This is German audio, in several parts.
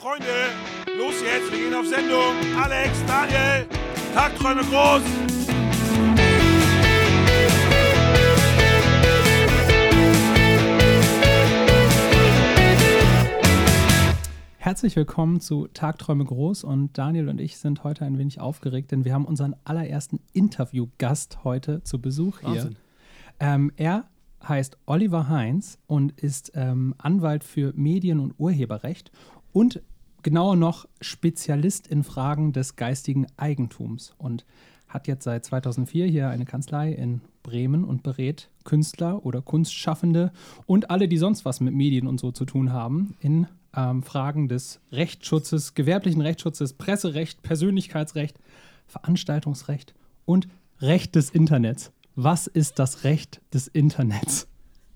Freunde, los jetzt, wir gehen auf Sendung. Alex, Daniel, Tagträume groß. Herzlich willkommen zu Tagträume groß und Daniel und ich sind heute ein wenig aufgeregt, denn wir haben unseren allerersten Interviewgast heute zu Besuch hier. Ähm, er heißt Oliver Heinz und ist ähm, Anwalt für Medien- und Urheberrecht und genauer noch Spezialist in Fragen des geistigen Eigentums und hat jetzt seit 2004 hier eine Kanzlei in Bremen und berät Künstler oder Kunstschaffende und alle, die sonst was mit Medien und so zu tun haben, in ähm, Fragen des Rechtsschutzes, gewerblichen Rechtsschutzes, Presserecht, Persönlichkeitsrecht, Veranstaltungsrecht und Recht des Internets. Was ist das Recht des Internets?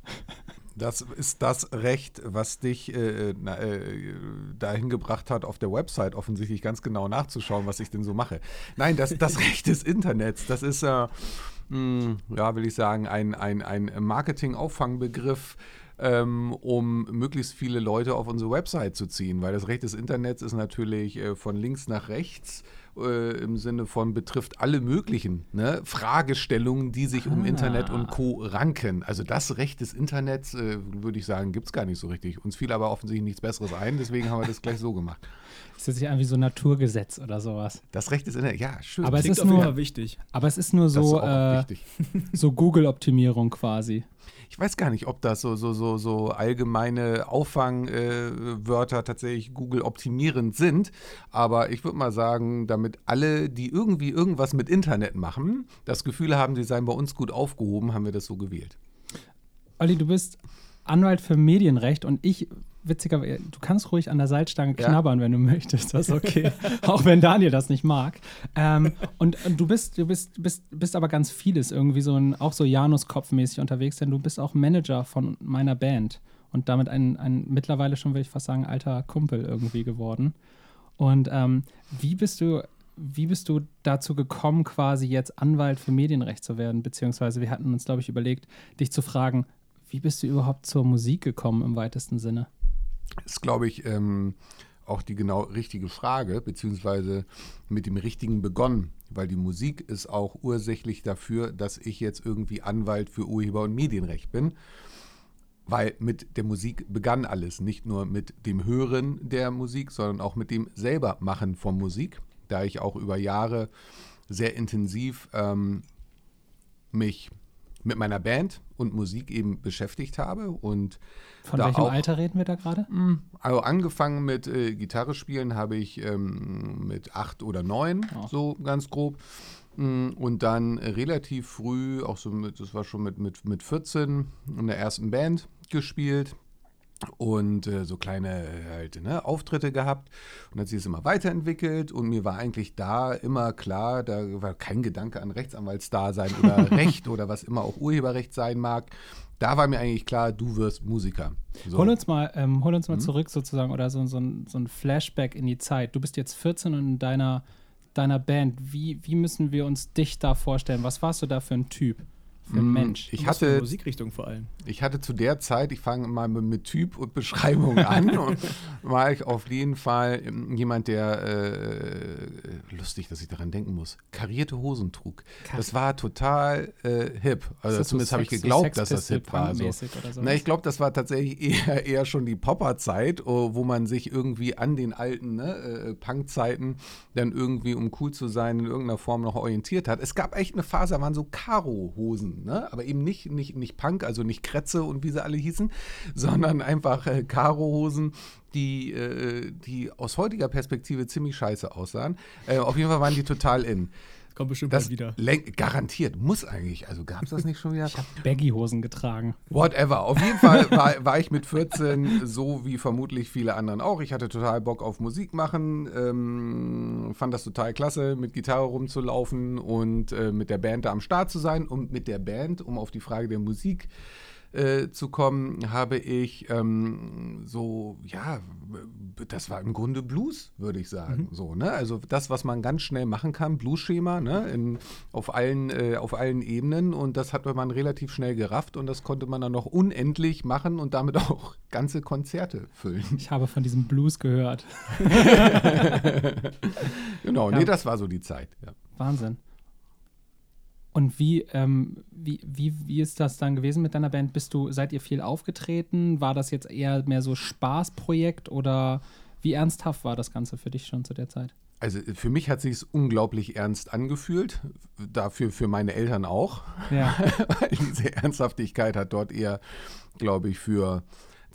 Das ist das Recht, was dich äh, na, äh, dahin gebracht hat, auf der Website offensichtlich ganz genau nachzuschauen, was ich denn so mache. Nein, das, das Recht des Internets, das ist, äh, mh, ja, will ich sagen, ein, ein, ein Marketing-Auffangbegriff, ähm, um möglichst viele Leute auf unsere Website zu ziehen, weil das Recht des Internets ist natürlich äh, von links nach rechts äh, im Sinne von betrifft alle möglichen ne, Fragestellungen, die sich um Ah. Internet und Co. ranken. Also das Recht des Internets, äh, würde ich sagen, gibt es gar nicht so richtig. Uns fiel aber offensichtlich nichts Besseres ein, deswegen haben wir das gleich so gemacht. Das ist ja irgendwie so ein Naturgesetz oder sowas. Das Recht des Internets, ja, schön. Aber es ist auf jeden nur- Fall wichtig. Aber es ist nur ist so, äh, wichtig. so Google-Optimierung quasi. Ich weiß gar nicht, ob das so, so, so, so allgemeine Auffangwörter tatsächlich Google optimierend sind. Aber ich würde mal sagen, damit alle, die irgendwie irgendwas mit Internet machen, das Gefühl haben, sie seien bei uns gut aufgehoben, haben wir das so gewählt. Olli, du bist Anwalt für Medienrecht und ich, witzigerweise, du kannst ruhig an der Salzstange Ja. knabbern, wenn du möchtest, das ist okay. Auch wenn Daniel das nicht mag. Ähm, und, und du bist, du bist, bist, bist aber ganz vieles irgendwie so ein, auch so Janus-Kopf-mäßig unterwegs, denn du bist auch Manager von meiner Band und damit ein, ein mittlerweile schon, würde ich fast sagen, alter Kumpel irgendwie geworden. Und ähm, wie bist du, wie bist du dazu gekommen, quasi jetzt Anwalt für Medienrecht zu werden? Beziehungsweise wir hatten uns, glaube ich, überlegt, dich zu fragen, wie bist du überhaupt zur Musik gekommen im weitesten Sinne? Ist, glaube ich, ähm, auch die genau richtige Frage, beziehungsweise mit dem richtigen begonnen, weil die Musik ist auch ursächlich dafür, dass ich jetzt irgendwie Anwalt für Urheber- und Medienrecht bin. Weil mit der Musik begann alles, nicht nur mit dem Hören der Musik, sondern auch mit dem selber Machen von Musik, da ich auch über Jahre sehr intensiv ähm, mich mit meiner Band und Musik eben beschäftigt habe und Von welchem auch- Alter reden wir da gerade? also angefangen mit äh, Gitarre spielen habe ich ähm, mit acht oder neun, Oh. so ganz grob. Mm, Und dann relativ früh, auch so mit, das war schon mit, mit, mit 14, in der ersten Band gespielt und äh, so kleine äh, halt, ne, Auftritte gehabt und hat sich es immer weiterentwickelt und mir war eigentlich da immer klar, da war kein Gedanke an Rechtsanwaltsdasein oder Recht oder was immer auch Urheberrecht sein mag. Da war mir eigentlich klar, du wirst Musiker. So. Hol uns mal, ähm, hol uns mal Mhm. zurück sozusagen oder so, so, ein, so ein Flashback in die Zeit. Du bist jetzt 14 und in deiner, deiner Band. Wie, wie müssen wir uns dich da vorstellen? Was warst du da für ein Typ? Für ein Mm, Mensch? Ich hatte, Musikrichtung vor allem. ich hatte zu der Zeit, ich fange mal mit, Typ und Beschreibung an, und war ich auf jeden Fall ähm, jemand, der, äh, lustig, dass ich daran denken muss, karierte Hosen trug. Das war total äh, hip. Also das so zumindest habe ich geglaubt, so dass das hip war. So. Sex-Pistol-Punk-mäßig oder so? Na, ich glaube, das war tatsächlich eher, eher schon die Popper-Zeit, oh, wo man sich irgendwie an den alten ne, äh, Punk-Zeiten dann irgendwie, um cool zu sein, in irgendeiner Form noch orientiert hat. Es gab echt eine Phase, da waren so Karo-Hosen, ne? aber eben nicht, nicht, nicht Punk, also nicht Kretze und wie sie alle hießen, sondern einfach äh, Karo-Hosen, die, äh, die aus heutiger Perspektive ziemlich scheiße aussahen. Äh, auf jeden Fall waren die total in. Kommt bestimmt Das bald wieder. lenk- garantiert, muss eigentlich. Also gab es das nicht schon wieder? Ich habe Baggy-Hosen getragen. Whatever. Auf jeden Fall war, war ich mit 14 so wie vermutlich viele anderen auch. Ich hatte total Bock auf Musik machen, ähm, fand das total klasse, mit Gitarre rumzulaufen und äh, mit der Band da am Start zu sein und mit der Band, um auf die Frage der Musik äh, zu kommen, habe ich ähm, so, ja, das war im Grunde Blues, würde ich sagen. Mhm. So, ne? Also das, was man ganz schnell machen kann, Blues-Schema, ne? In, auf, allen, äh, auf allen Ebenen. Und das hat man relativ schnell gerafft und das konnte man dann noch unendlich machen und damit auch ganze Konzerte füllen. Ich habe von diesem Blues gehört. genau, ja. nee, das war so die Zeit. Ja. Wahnsinn. Und wie, ähm, wie, wie, wie ist das dann gewesen mit deiner Band? Bist du, seid ihr viel aufgetreten? War das jetzt eher mehr so Spaßprojekt oder wie ernsthaft war das Ganze für dich schon zu der Zeit? Also für mich hat sich unglaublich ernst angefühlt, dafür für meine Eltern auch. Ja. Weil diese Ernsthaftigkeit hat dort eher, glaube ich, für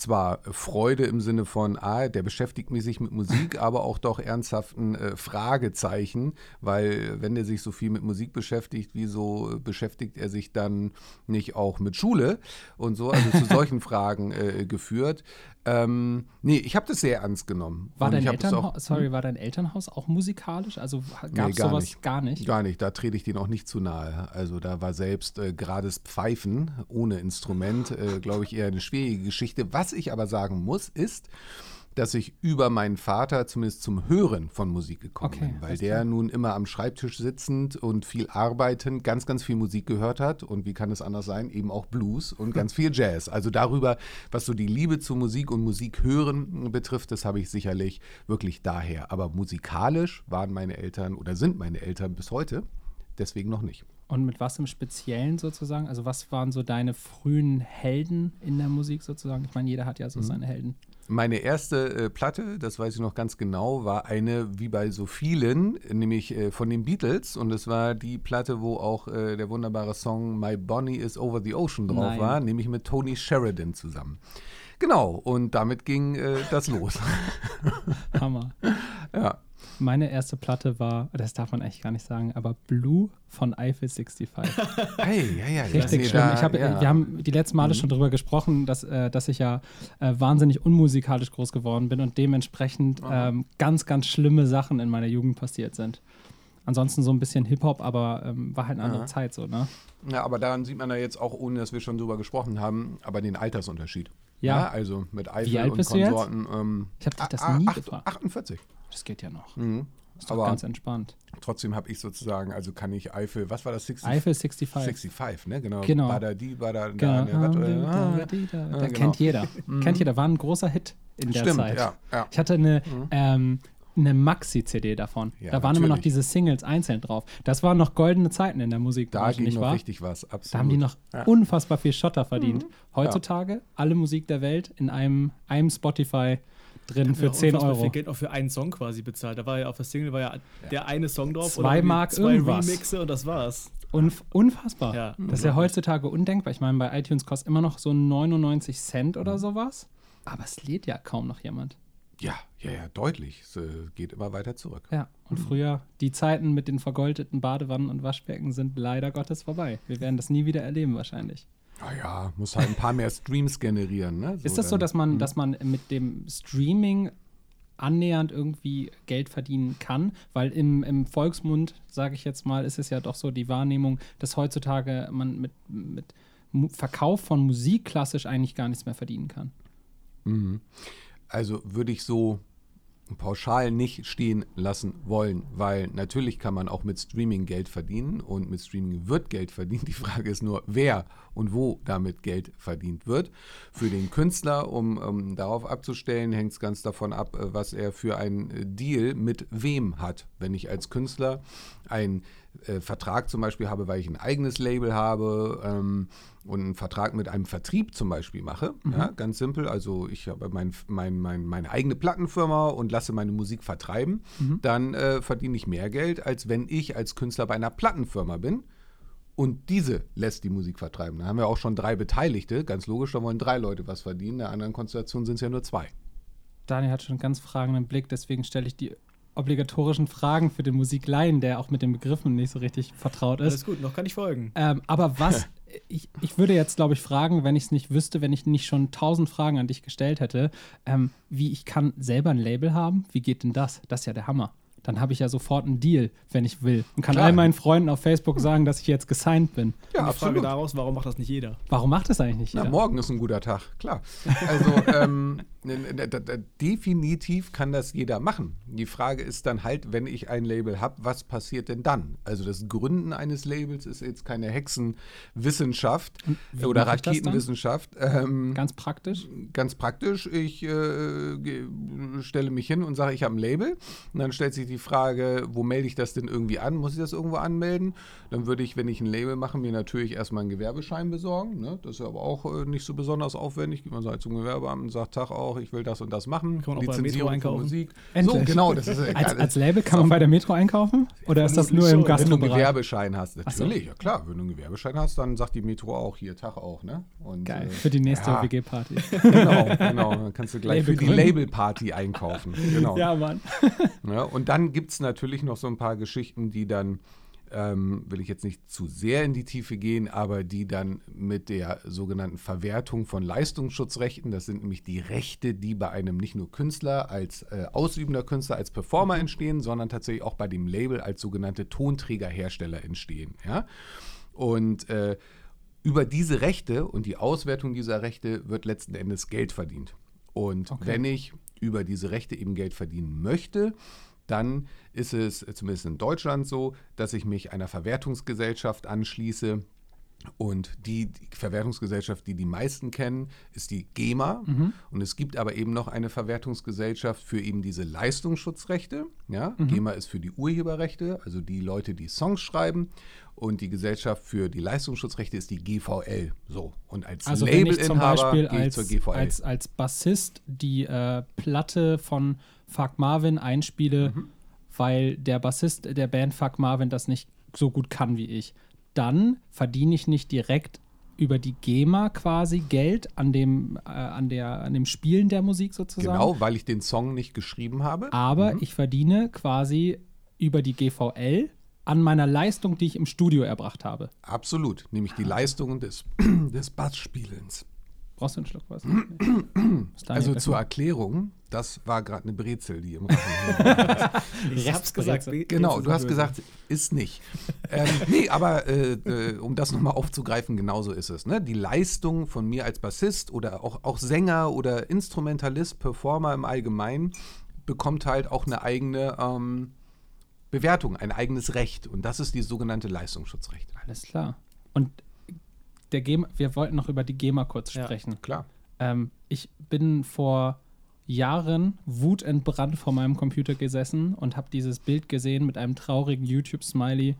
zwar Freude im Sinne von, ah, der beschäftigt mich sich mit Musik, aber auch doch ernsthaften äh, Fragezeichen, weil wenn er sich so viel mit Musik beschäftigt, wieso beschäftigt er sich dann nicht auch mit Schule und so, also zu solchen Fragen äh, geführt. Ähm, nee, ich habe das sehr ernst genommen. War dein, Elternhaus, auch, sorry, hm? war dein Elternhaus auch musikalisch? Also gab es nee, sowas nicht. gar nicht? Gar nicht, da trete ich denen auch nicht zu nahe. Also da war selbst äh, gerades Pfeifen ohne Instrument, äh, glaube ich, eher eine schwierige Geschichte. Was ich aber sagen muss, ist, dass ich über meinen Vater zumindest zum Hören von Musik gekommen okay, bin, weil der nun immer am Schreibtisch sitzend und viel arbeitend ganz, ganz viel Musik gehört hat und wie kann es anders sein, eben auch Blues und ganz viel Jazz. Also darüber, was so die Liebe zu Musik und Musik hören betrifft, das habe ich sicherlich wirklich daher. Aber musikalisch waren meine Eltern oder sind meine Eltern bis heute deswegen noch nicht. Und mit was im Speziellen sozusagen? Also was waren so deine frühen Helden in der Musik sozusagen? Ich meine, jeder hat ja so mhm. seine Helden. Meine erste äh, Platte, das weiß ich noch ganz genau, war eine, wie bei so vielen, nämlich äh, von den Beatles. Und es war die Platte, wo auch äh, der wunderbare Song My Bonnie is Over the Ocean drauf Nein. war, nämlich mit Tony Sheridan zusammen. Genau, und damit ging äh, das los. Hammer. ja. Meine erste Platte war, das darf man eigentlich gar nicht sagen, aber Blue von Eiffel 65. Hey, ja, ja, Richtig schlimm. Da, ich hab, ja. Wir haben die letzten Male mhm. schon darüber gesprochen, dass, äh, dass ich ja äh, wahnsinnig unmusikalisch groß geworden bin und dementsprechend ähm, ganz, ganz schlimme Sachen in meiner Jugend passiert sind. Ansonsten so ein bisschen Hip-Hop, aber ähm, war halt eine andere Zeit so, ne? Ja, aber daran sieht man ja jetzt auch, ohne dass wir schon drüber gesprochen haben, aber den Altersunterschied. Ja. ja also mit Eiffel und Konsorten. Ähm, ich habe dich das nie gefragt. 48. Das geht ja noch. Mhm. Ist Aber ganz entspannt. Trotzdem habe ich sozusagen, also kann ich Eifel, was war das? 60, Eifel 65. 65, ne? Genau. genau. Badadi, Badada, genau. Ne, wat, äh, ah, da genau. kennt jeder. Mhm. Kennt jeder. War ein großer Hit in der Stimmt, Zeit. Ja, ja. Ich hatte eine, mhm. ähm, eine Maxi-CD davon. Ja, da waren natürlich. immer noch diese Singles einzeln drauf. Das waren noch goldene Zeiten in der Musik. Da ging noch wahr? richtig was, absolut. Da haben die noch ja. unfassbar viel Schotter verdient. Mhm. Heutzutage alle Musik der Welt in einem, einem Spotify drin für 10 Euro. viel Geld auch für einen Song quasi bezahlt. Da war ja auf der Single war ja, der eine Song drauf. Zwei Mark zwei irgendwas. Remixe und das war's. Unf unfassbar. Ja. Das ist ja heutzutage undenkbar. Ich meine, bei iTunes kostet immer noch so 99 Cent oder mhm. sowas. Aber es lädt ja kaum noch jemand. Ja, ja, ja, deutlich. Es äh, geht immer weiter zurück. Ja, und mhm. früher, die Zeiten mit den vergoldeten Badewannen und Waschbecken sind leider Gottes vorbei. Wir werden das nie wieder erleben, wahrscheinlich. Naja, muss halt ein paar mehr Streams generieren. Ne? So ist das dann. so, dass man, mhm. dass man mit dem Streaming annähernd irgendwie Geld verdienen kann, weil im, im Volksmund, sage ich jetzt mal, ist es ja doch so die Wahrnehmung, dass heutzutage man mit, mit Verkauf von Musik klassisch eigentlich gar nichts mehr verdienen kann. Mhm. Also würde ich so pauschal nicht stehen lassen wollen, weil natürlich kann man auch mit Streaming Geld verdienen und mit Streaming wird Geld verdient. Die Frage ist nur, wer und wo damit Geld verdient wird. Für den Künstler, um, um darauf abzustellen, hängt es ganz davon ab, äh, was er für einen Deal mit wem hat. Wenn ich als Künstler einen äh, Vertrag zum Beispiel habe, weil ich ein eigenes Label habe ähm, und einen Vertrag mit einem Vertrieb zum Beispiel mache, mhm. ja, ganz simpel, also ich habe mein, mein, mein, meine eigene Plattenfirma und lasse meine Musik vertreiben, mhm. dann äh, verdiene ich mehr Geld, als wenn ich als Künstler bei einer Plattenfirma bin und diese lässt die Musik vertreiben. Da haben wir auch schon drei Beteiligte, ganz logisch, da wollen drei Leute was verdienen, in der anderen Konstellation sind es ja nur zwei. Daniel hat schon einen ganz fragenden Blick, deswegen stelle ich die obligatorischen Fragen für den Musikleien, der auch mit den Begriffen nicht so richtig vertraut ist. Alles gut, noch kann ich folgen. Ähm, aber was, ich, ich würde jetzt, glaube ich, fragen, wenn ich es nicht wüsste, wenn ich nicht schon tausend Fragen an dich gestellt hätte, ähm, wie ich kann selber ein Label haben? Wie geht denn das? Das ist ja der Hammer. Dann habe ich ja sofort einen Deal, wenn ich will. Und kann Klar. all meinen Freunden auf Facebook sagen, dass ich jetzt gesigned bin. Ja, die Frage daraus, warum macht das nicht jeder? Warum macht das eigentlich nicht Na, jeder? morgen ist ein guter Tag, klar. Also ähm, n- n- d- d- definitiv kann das jeder machen. Die Frage ist dann halt, wenn ich ein Label habe, was passiert denn dann? Also das Gründen eines Labels ist jetzt keine Hexenwissenschaft oder? Raketenwissenschaft. Ähm, Ganz praktisch. ganz praktisch, ich äh, stelle mich hin und sage, ich habe ein Label. Und dann stellt sich die Frage, wo melde ich das denn irgendwie an? Muss ich das irgendwo anmelden? Dann würde ich, wenn ich ein Label mache, mir natürlich erstmal einen Gewerbeschein besorgen. Ne? Das ist aber auch äh, nicht so besonders aufwendig. Man sagt zum Gewerbeamt und sagt, Tag auch, ich will das und das machen. Kann man auch bei Metro Lizenzierung von einkaufen. Musik. Endlich. So, genau. Das ist, Als, als Label kann man bei der Metro einkaufen? Oder ist das nur im schon. wenn du einen Gastrobereich? Gewerbeschein hast, so. natürlich, ja klar, wenn du einen Gewerbeschein hast, dann sagt die Metro auch hier Tag auch, ne? Und, Geil, äh, für die nächste ja. WG-Party. Genau, genau. Dann kannst du gleich Label für die. Labelparty einkaufen. Genau. ja, Mann. Ja, und dann gibt es natürlich noch so ein paar Geschichten, die dann, ähm, will ich jetzt nicht zu sehr in die Tiefe gehen, aber die dann mit der sogenannten Verwertung von Leistungsschutzrechten, das sind nämlich die Rechte, die bei einem nicht nur Künstler als äh, ausübender Künstler, als Performer entstehen, sondern tatsächlich auch bei dem Label als sogenannte Tonträgerhersteller entstehen. Ja? Und äh, über diese Rechte und die Auswertung dieser Rechte wird letzten Endes Geld verdient. Und Okay. wenn ich über diese Rechte eben Geld verdienen möchte, dann ist es äh, zumindest in Deutschland so, dass ich mich einer Verwertungsgesellschaft anschließe. Und die, die Verwertungsgesellschaft, die die meisten kennen, ist die GEMA. Und es gibt aber eben noch eine Verwertungsgesellschaft für eben diese Leistungsschutzrechte. Ja? GEMA ist für die Urheberrechte, also die Leute, die Songs schreiben. Und die Gesellschaft für die Leistungsschutzrechte ist die GVL. So. Und als Also Labelinhaber gehe ich als, zur GVL. als, als Bassist die äh, Platte von Fuck Marvin einspiele, Mhm. weil der Bassist der Band Fuck Marvin das nicht so gut kann wie ich, dann verdiene ich nicht direkt über die GEMA quasi Geld an dem, äh, an der, an dem Spielen der Musik sozusagen. Genau, weil ich den Song nicht geschrieben habe. Aber ich verdiene quasi über die GVL an meiner Leistung, die ich im Studio erbracht habe. Absolut, nämlich die Leistungen des, des Bassspielens. Brauchst du einen Schluck was? Also zur. Erklärung, das war gerade eine Brezel, die im Rachen Ich hab's gesagt. Restbrezel. Genau, du hast gesagt, ist nicht. ähm, nee, aber äh, äh, um das nochmal aufzugreifen, genauso ist es. Ne? Die Leistung von mir als Bassist oder auch, auch Sänger oder Instrumentalist, Performer im Allgemeinen, bekommt halt auch eine eigene ähm, Bewertung, ein eigenes Recht. Und das ist die sogenannte Leistungsschutzrecht. Alles klar. Und der GEMA, wir wollten noch über die GEMA kurz Ja. sprechen. Klar. Ähm, ich bin vor Jahren wutentbrannt vor meinem Computer gesessen und habe dieses Bild gesehen mit einem traurigen YouTube-Smiley.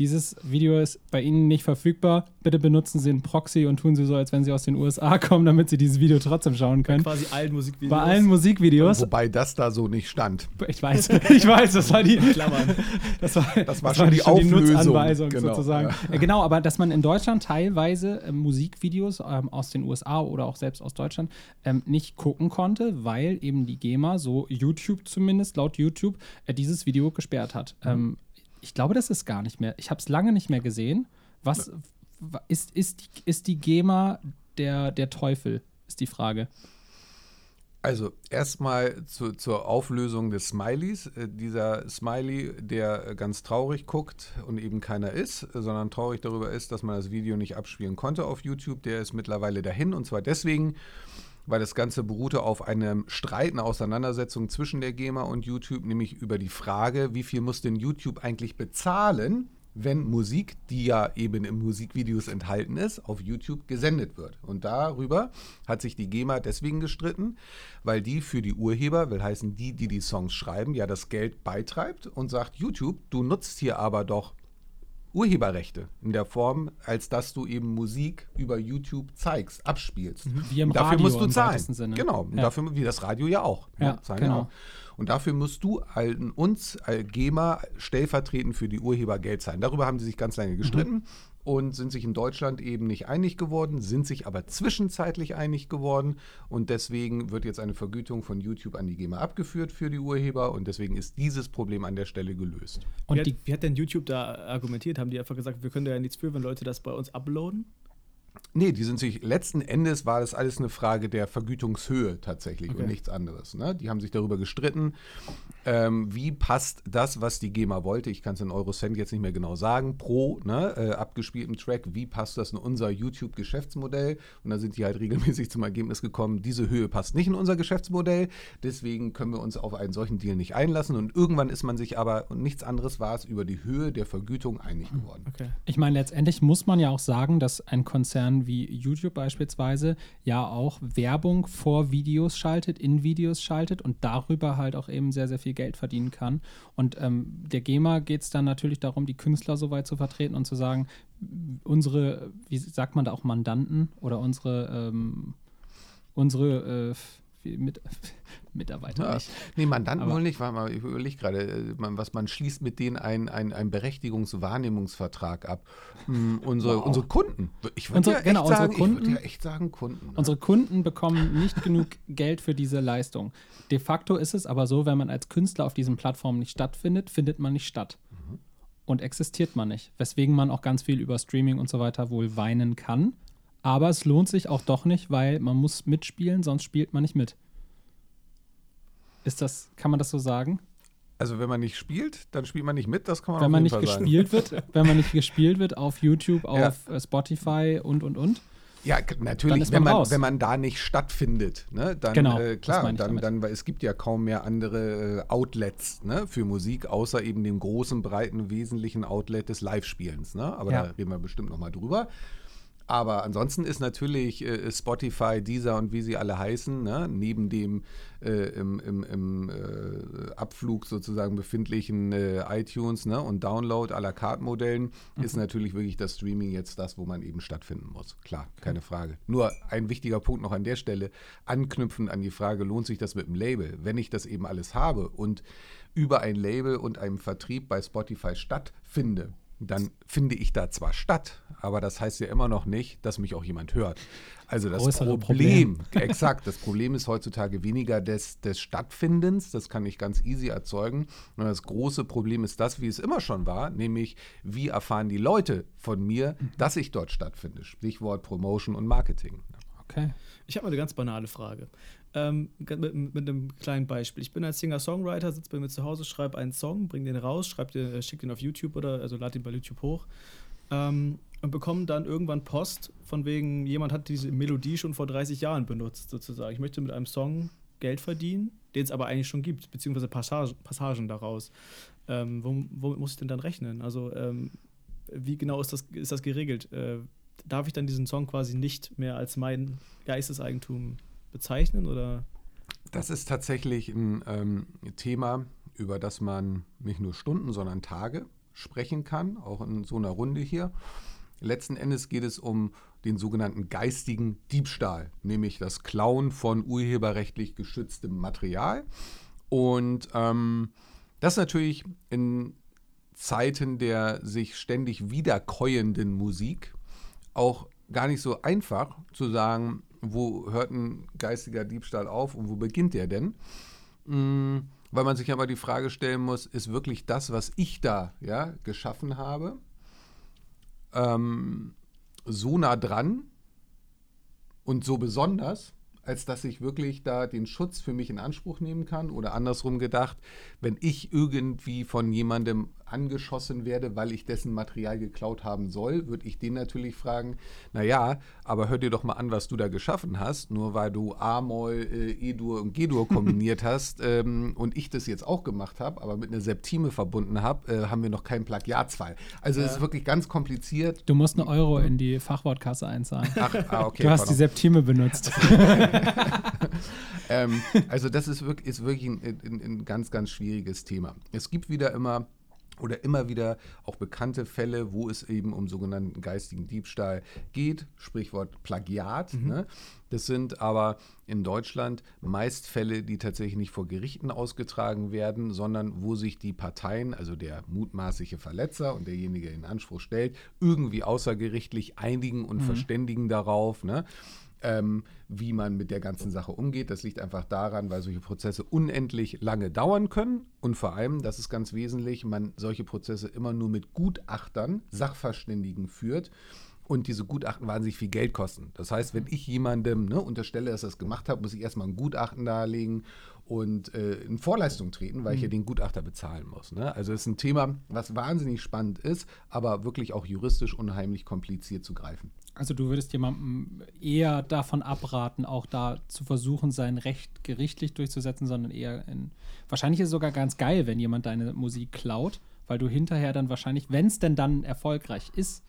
Dieses Video ist bei Ihnen nicht verfügbar. Bitte benutzen Sie einen Proxy und tun Sie so, als wenn Sie aus den USA kommen, damit Sie dieses Video trotzdem schauen können. Quasi allen Musikvideos. Bei allen Musikvideos. Wobei das da so nicht stand. Ich weiß, ich weiß, das war die, Klammern. das war, Das war schon die Auflösung. Nutzanweisung Genau, sozusagen. ja. Äh, Genau, aber dass man in Deutschland teilweise ähm, Musikvideos ähm, aus den USA oder auch selbst aus Deutschland ähm, nicht gucken konnte, weil eben die GEMA, so YouTube zumindest, laut YouTube, äh, dieses Video gesperrt hat. Mhm. Ähm, ich glaube, das ist gar nicht mehr. Ich habe es lange nicht mehr gesehen. Was ist, ist, die, ist die GEMA der, der Teufel, ist die Frage. Also erstmal zu, zur Auflösung des Smileys. Äh, dieser Smiley, der ganz traurig guckt und eben keiner ist, sondern traurig darüber ist, dass man das Video nicht abspielen konnte auf YouTube, der ist mittlerweile dahin. Und zwar deswegen, weil das Ganze beruhte auf einem Streit, einer Auseinandersetzung zwischen der GEMA und YouTube, nämlich über die Frage, wie viel muss denn YouTube eigentlich bezahlen, wenn Musik, die ja eben in Musikvideos enthalten ist, auf YouTube gesendet wird. Und darüber hat sich die GEMA deswegen gestritten, weil die für die Urheber, will heißen die, die die Songs schreiben, ja das Geld beitreibt und sagt, YouTube, du nutzt hier aber doch Urheberrechte in der Form, als dass du eben Musik über YouTube zeigst, abspielst. Wie im Und dafür Radio musst du zahlen. Genau, Ja. dafür, wie das Radio ja auch. ne? Ja, Zahlen genau. auch. Und dafür musst du allen, uns, als GEMA, stellvertretend für die Urheber Geld zahlen. Darüber haben sie sich ganz lange gestritten Mhm. Und sind sich in Deutschland eben nicht einig geworden, sind sich aber zwischenzeitlich einig geworden. Und deswegen wird jetzt eine Vergütung von YouTube an die GEMA abgeführt für die Urheber. Und deswegen ist dieses Problem an der Stelle gelöst. Und wie, die, hat, wie hat denn YouTube da argumentiert? Haben die einfach gesagt, wir können da ja nichts für, wenn Leute das bei uns uploaden? Nee, die sind sich, letzten Endes war das alles eine Frage der Vergütungshöhe tatsächlich Okay. und nichts anderes. Ne? Die haben sich darüber gestritten, ähm, wie passt das, was die GEMA wollte, ich kann es in Eurocent jetzt nicht mehr genau sagen, pro ne, äh, abgespieltem Track, wie passt das in unser YouTube-Geschäftsmodell? Und da sind die halt regelmäßig zum Ergebnis gekommen, diese Höhe passt nicht in unser Geschäftsmodell, deswegen können wir uns auf einen solchen Deal nicht einlassen. Und irgendwann ist man sich aber, und nichts anderes war es, über die Höhe der Vergütung einig geworden. Okay. Ich meine, letztendlich muss man ja auch sagen, dass ein Konzern wie YouTube beispielsweise ja auch Werbung vor Videos schaltet, in Videos schaltet und darüber halt auch eben sehr, sehr viel Geld verdienen kann. Und ähm, der GEMA geht es dann natürlich darum, die Künstler so weit zu vertreten und zu sagen, unsere, wie sagt man da auch, Mandanten oder unsere, ähm, unsere äh, mit, Mitarbeiter Ja, nicht. nee, Mandanten Aber- wohl nicht. Warte mal, ich überlege gerade, äh, man- was man schließt mit denen einen ein Berechtigungswahrnehmungsvertrag ab. Hm, unsere, Wow. unsere Kunden. Ich würde ja, genau, unsere sagen, ich ja echt sagen Kunden. ne? Unsere Kunden bekommen nicht genug Geld für diese Leistung. De facto ist es aber so, wenn man als Künstler auf diesen Plattformen nicht stattfindet, findet man nicht statt. Und existiert man nicht. Weswegen man auch ganz viel über Streaming und so weiter wohl weinen kann. Aber es lohnt sich auch doch nicht, weil man muss mitspielen, sonst spielt man nicht mit. Ist das, kann man das so sagen? also wenn man nicht spielt, dann spielt man nicht mit, das kann man Wenn man nicht Fall gespielt wird, wenn man nicht gespielt wird auf YouTube, Ja. auf äh, Spotify und und und. Ja, natürlich, ist wenn, man man, raus. wenn man da nicht stattfindet, ne, dann Genau, äh, klar, dann, dann, weil es gibt ja kaum mehr andere äh, Outlets ne, für Musik, außer eben dem großen, breiten, wesentlichen Outlet des Live-Spielens. Ne? Aber Ja. da reden wir bestimmt nochmal drüber. Aber ansonsten ist natürlich äh, Spotify, Deezer und wie sie alle heißen, ne, neben dem äh, im, im, im äh, Abflug sozusagen befindlichen äh, iTunes ne, und Download à la carte Modellen, ist natürlich wirklich das Streaming jetzt das, wo man eben stattfinden muss. Klar, keine Frage. Nur ein wichtiger Punkt noch an der Stelle, anknüpfend an die Frage, lohnt sich das mit dem Label? Wenn ich das eben alles habe und über ein Label und einem Vertrieb bei Spotify stattfinde, dann finde ich da zwar statt, aber das heißt ja immer noch nicht, dass mich auch jemand hört. Also das Größere Problem, exakt, das Problem ist heutzutage weniger des, des Stattfindens, das kann ich ganz easy erzeugen, sondern das große Problem ist das, wie es immer schon war, nämlich wie erfahren die Leute von mir, dass ich dort stattfinde. Stichwort Promotion und Marketing. Okay. Ich habe mal eine ganz banale Frage. Ähm, mit, mit einem kleinen Beispiel. Ich bin als Singer-Songwriter, sitze bei mir zu Hause, schreibe einen Song, bringe den raus, schreib den, äh, schick den auf YouTube oder also lade den bei YouTube hoch ähm, und bekomme dann irgendwann Post von wegen, jemand hat diese Melodie schon vor 30 Jahren benutzt, sozusagen. Ich möchte mit einem Song Geld verdienen, den es aber eigentlich schon gibt, beziehungsweise Passagen, Passagen daraus. Ähm, wom- womit muss ich denn dann rechnen? Also, ähm, wie genau ist das, ist das geregelt? Äh, darf ich dann diesen Song quasi nicht mehr als mein Geisteseigentum bezeichnen oder? Das ist tatsächlich ein ähm, Thema, über das man nicht nur Stunden, sondern Tage sprechen kann, auch in so einer Runde hier. Letzten Endes geht es um den sogenannten geistigen Diebstahl, nämlich das Klauen von urheberrechtlich geschütztem Material. Und ähm, das natürlich in Zeiten der sich ständig wiederkäuenden Musik auch gar nicht so einfach zu sagen, wo hört ein geistiger Diebstahl auf und wo beginnt der denn? Mm, Weil man sich mal die Frage stellen muss, ist wirklich das, was ich da ja, geschaffen habe, ähm, so nah dran und so besonders, als dass ich wirklich da den Schutz für mich in Anspruch nehmen kann? Oder andersrum gedacht, wenn ich irgendwie von jemandem angeschossen werde, weil ich dessen Material geklaut haben soll, würde ich den natürlich fragen, naja, aber hör dir doch mal an, was du da geschaffen hast, nur weil du A-Moll, äh, E-Dur und G-Dur kombiniert hast ähm, und ich das jetzt auch gemacht habe, aber mit einer Septime verbunden habe, äh, haben wir noch keinen Plagiatsfall. Also es ist wirklich ganz kompliziert. Du musst eine Euro in die Fachwortkasse einzahlen. Ach, ah, okay. du hast pardon. die Septime benutzt. ähm, also das ist wirklich, ist wirklich ein, ein, ein ganz, ganz schwieriges Thema. Es gibt wieder immer oder immer wieder auch bekannte Fälle, wo es eben um sogenannten geistigen Diebstahl geht, Sprichwort Plagiat. Ne? Das sind aber in Deutschland meist Fälle, die tatsächlich nicht vor Gerichten ausgetragen werden, sondern wo sich die Parteien, also der mutmaßliche Verletzer und derjenige, der in Anspruch stellt, irgendwie außergerichtlich einigen und verständigen darauf. Ne? Ähm, wie man mit der ganzen Sache umgeht. Das liegt einfach daran, weil solche Prozesse unendlich lange dauern können und vor allem, das ist ganz wesentlich, man solche Prozesse immer nur mit Gutachtern, Sachverständigen führt und diese Gutachten wahnsinnig viel Geld kosten. Das heißt, wenn ich jemandem ne, unterstelle, dass er das gemacht hat, muss ich erstmal ein Gutachten darlegen und äh, in Vorleistung treten, weil ich ja den Gutachter bezahlen muss. Ne? Also es ist ein Thema, was wahnsinnig spannend ist, aber wirklich auch juristisch unheimlich kompliziert zu greifen. Also du würdest jemandem eher davon abraten, auch da zu versuchen, sein Recht gerichtlich durchzusetzen, sondern eher in. Wahrscheinlich ist es sogar ganz geil, wenn jemand deine Musik klaut, weil du hinterher dann wahrscheinlich, wenn es denn dann erfolgreich ist,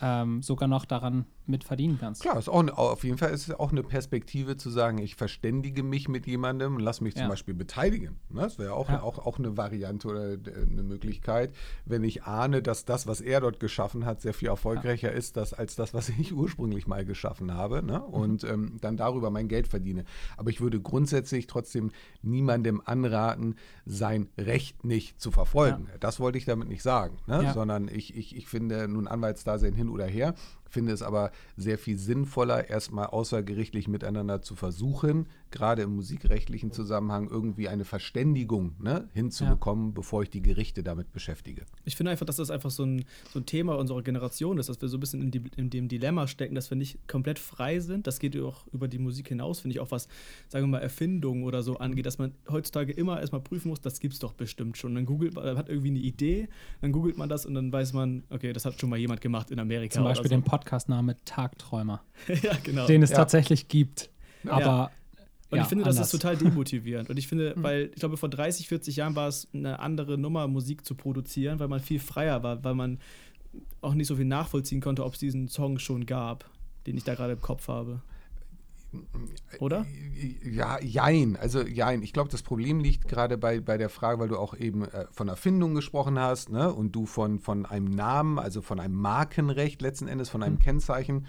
ähm, sogar noch daran mit verdienen kannst. Klar, ist auch, ne, auf jeden Fall ist es auch eine Perspektive zu sagen, ich verständige mich mit jemandem und lass mich zum Ja. Beispiel beteiligen. Ne? Das wäre auch, Ja. auch, auch eine Variante oder äh, eine Möglichkeit, wenn ich ahne, dass das, was er dort geschaffen hat, sehr viel erfolgreicher ist das, als das, was ich ursprünglich mal geschaffen habe. Ne? Und ähm, dann darüber mein Geld verdiene. Aber ich würde grundsätzlich trotzdem niemandem anraten, sein Recht nicht zu verfolgen. Das wollte ich damit nicht sagen, ne? Ja. sondern ich, ich, ich finde nun Anwaltsdasein hin oder her, finde es aber sehr viel sinnvoller, erstmal außergerichtlich miteinander zu versuchen, gerade im musikrechtlichen Zusammenhang irgendwie eine Verständigung ne, hinzubekommen, bevor ich die Gerichte damit beschäftige. Ich finde einfach, dass das einfach so ein, so ein Thema unserer Generation ist, dass wir so ein bisschen in, die, in dem Dilemma stecken, dass wir nicht komplett frei sind. Das geht ja auch über die Musik hinaus, finde ich, auch was, sagen wir mal, Erfindungen oder so angeht, dass man heutzutage immer erstmal prüfen muss, das gibt es doch bestimmt schon. Dann googelt man, man hat irgendwie eine Idee, dann googelt man das und dann weiß man, okay, das hat schon mal jemand gemacht in Amerika. Zum Beispiel oder den Podcastname Tagträumer, so. ja, genau. den es Ja. tatsächlich gibt. Aber Ja. Und ja, ich finde, das anders. ist total demotivierend. Und ich finde, weil ich glaube, vor 30, 40 Jahren war es eine andere Nummer, Musik zu produzieren, weil man viel freier war, weil man auch nicht so viel nachvollziehen konnte, ob es diesen Song schon gab, den ich da gerade im Kopf habe. Oder? Ja, jein. Also jein. Ich glaube, das Problem liegt gerade bei, bei der Frage, weil du auch eben äh, von Erfindung gesprochen hast, ne? Und du von, von einem Namen, also von einem Markenrecht letzten Endes, von einem Mhm. Kennzeichen.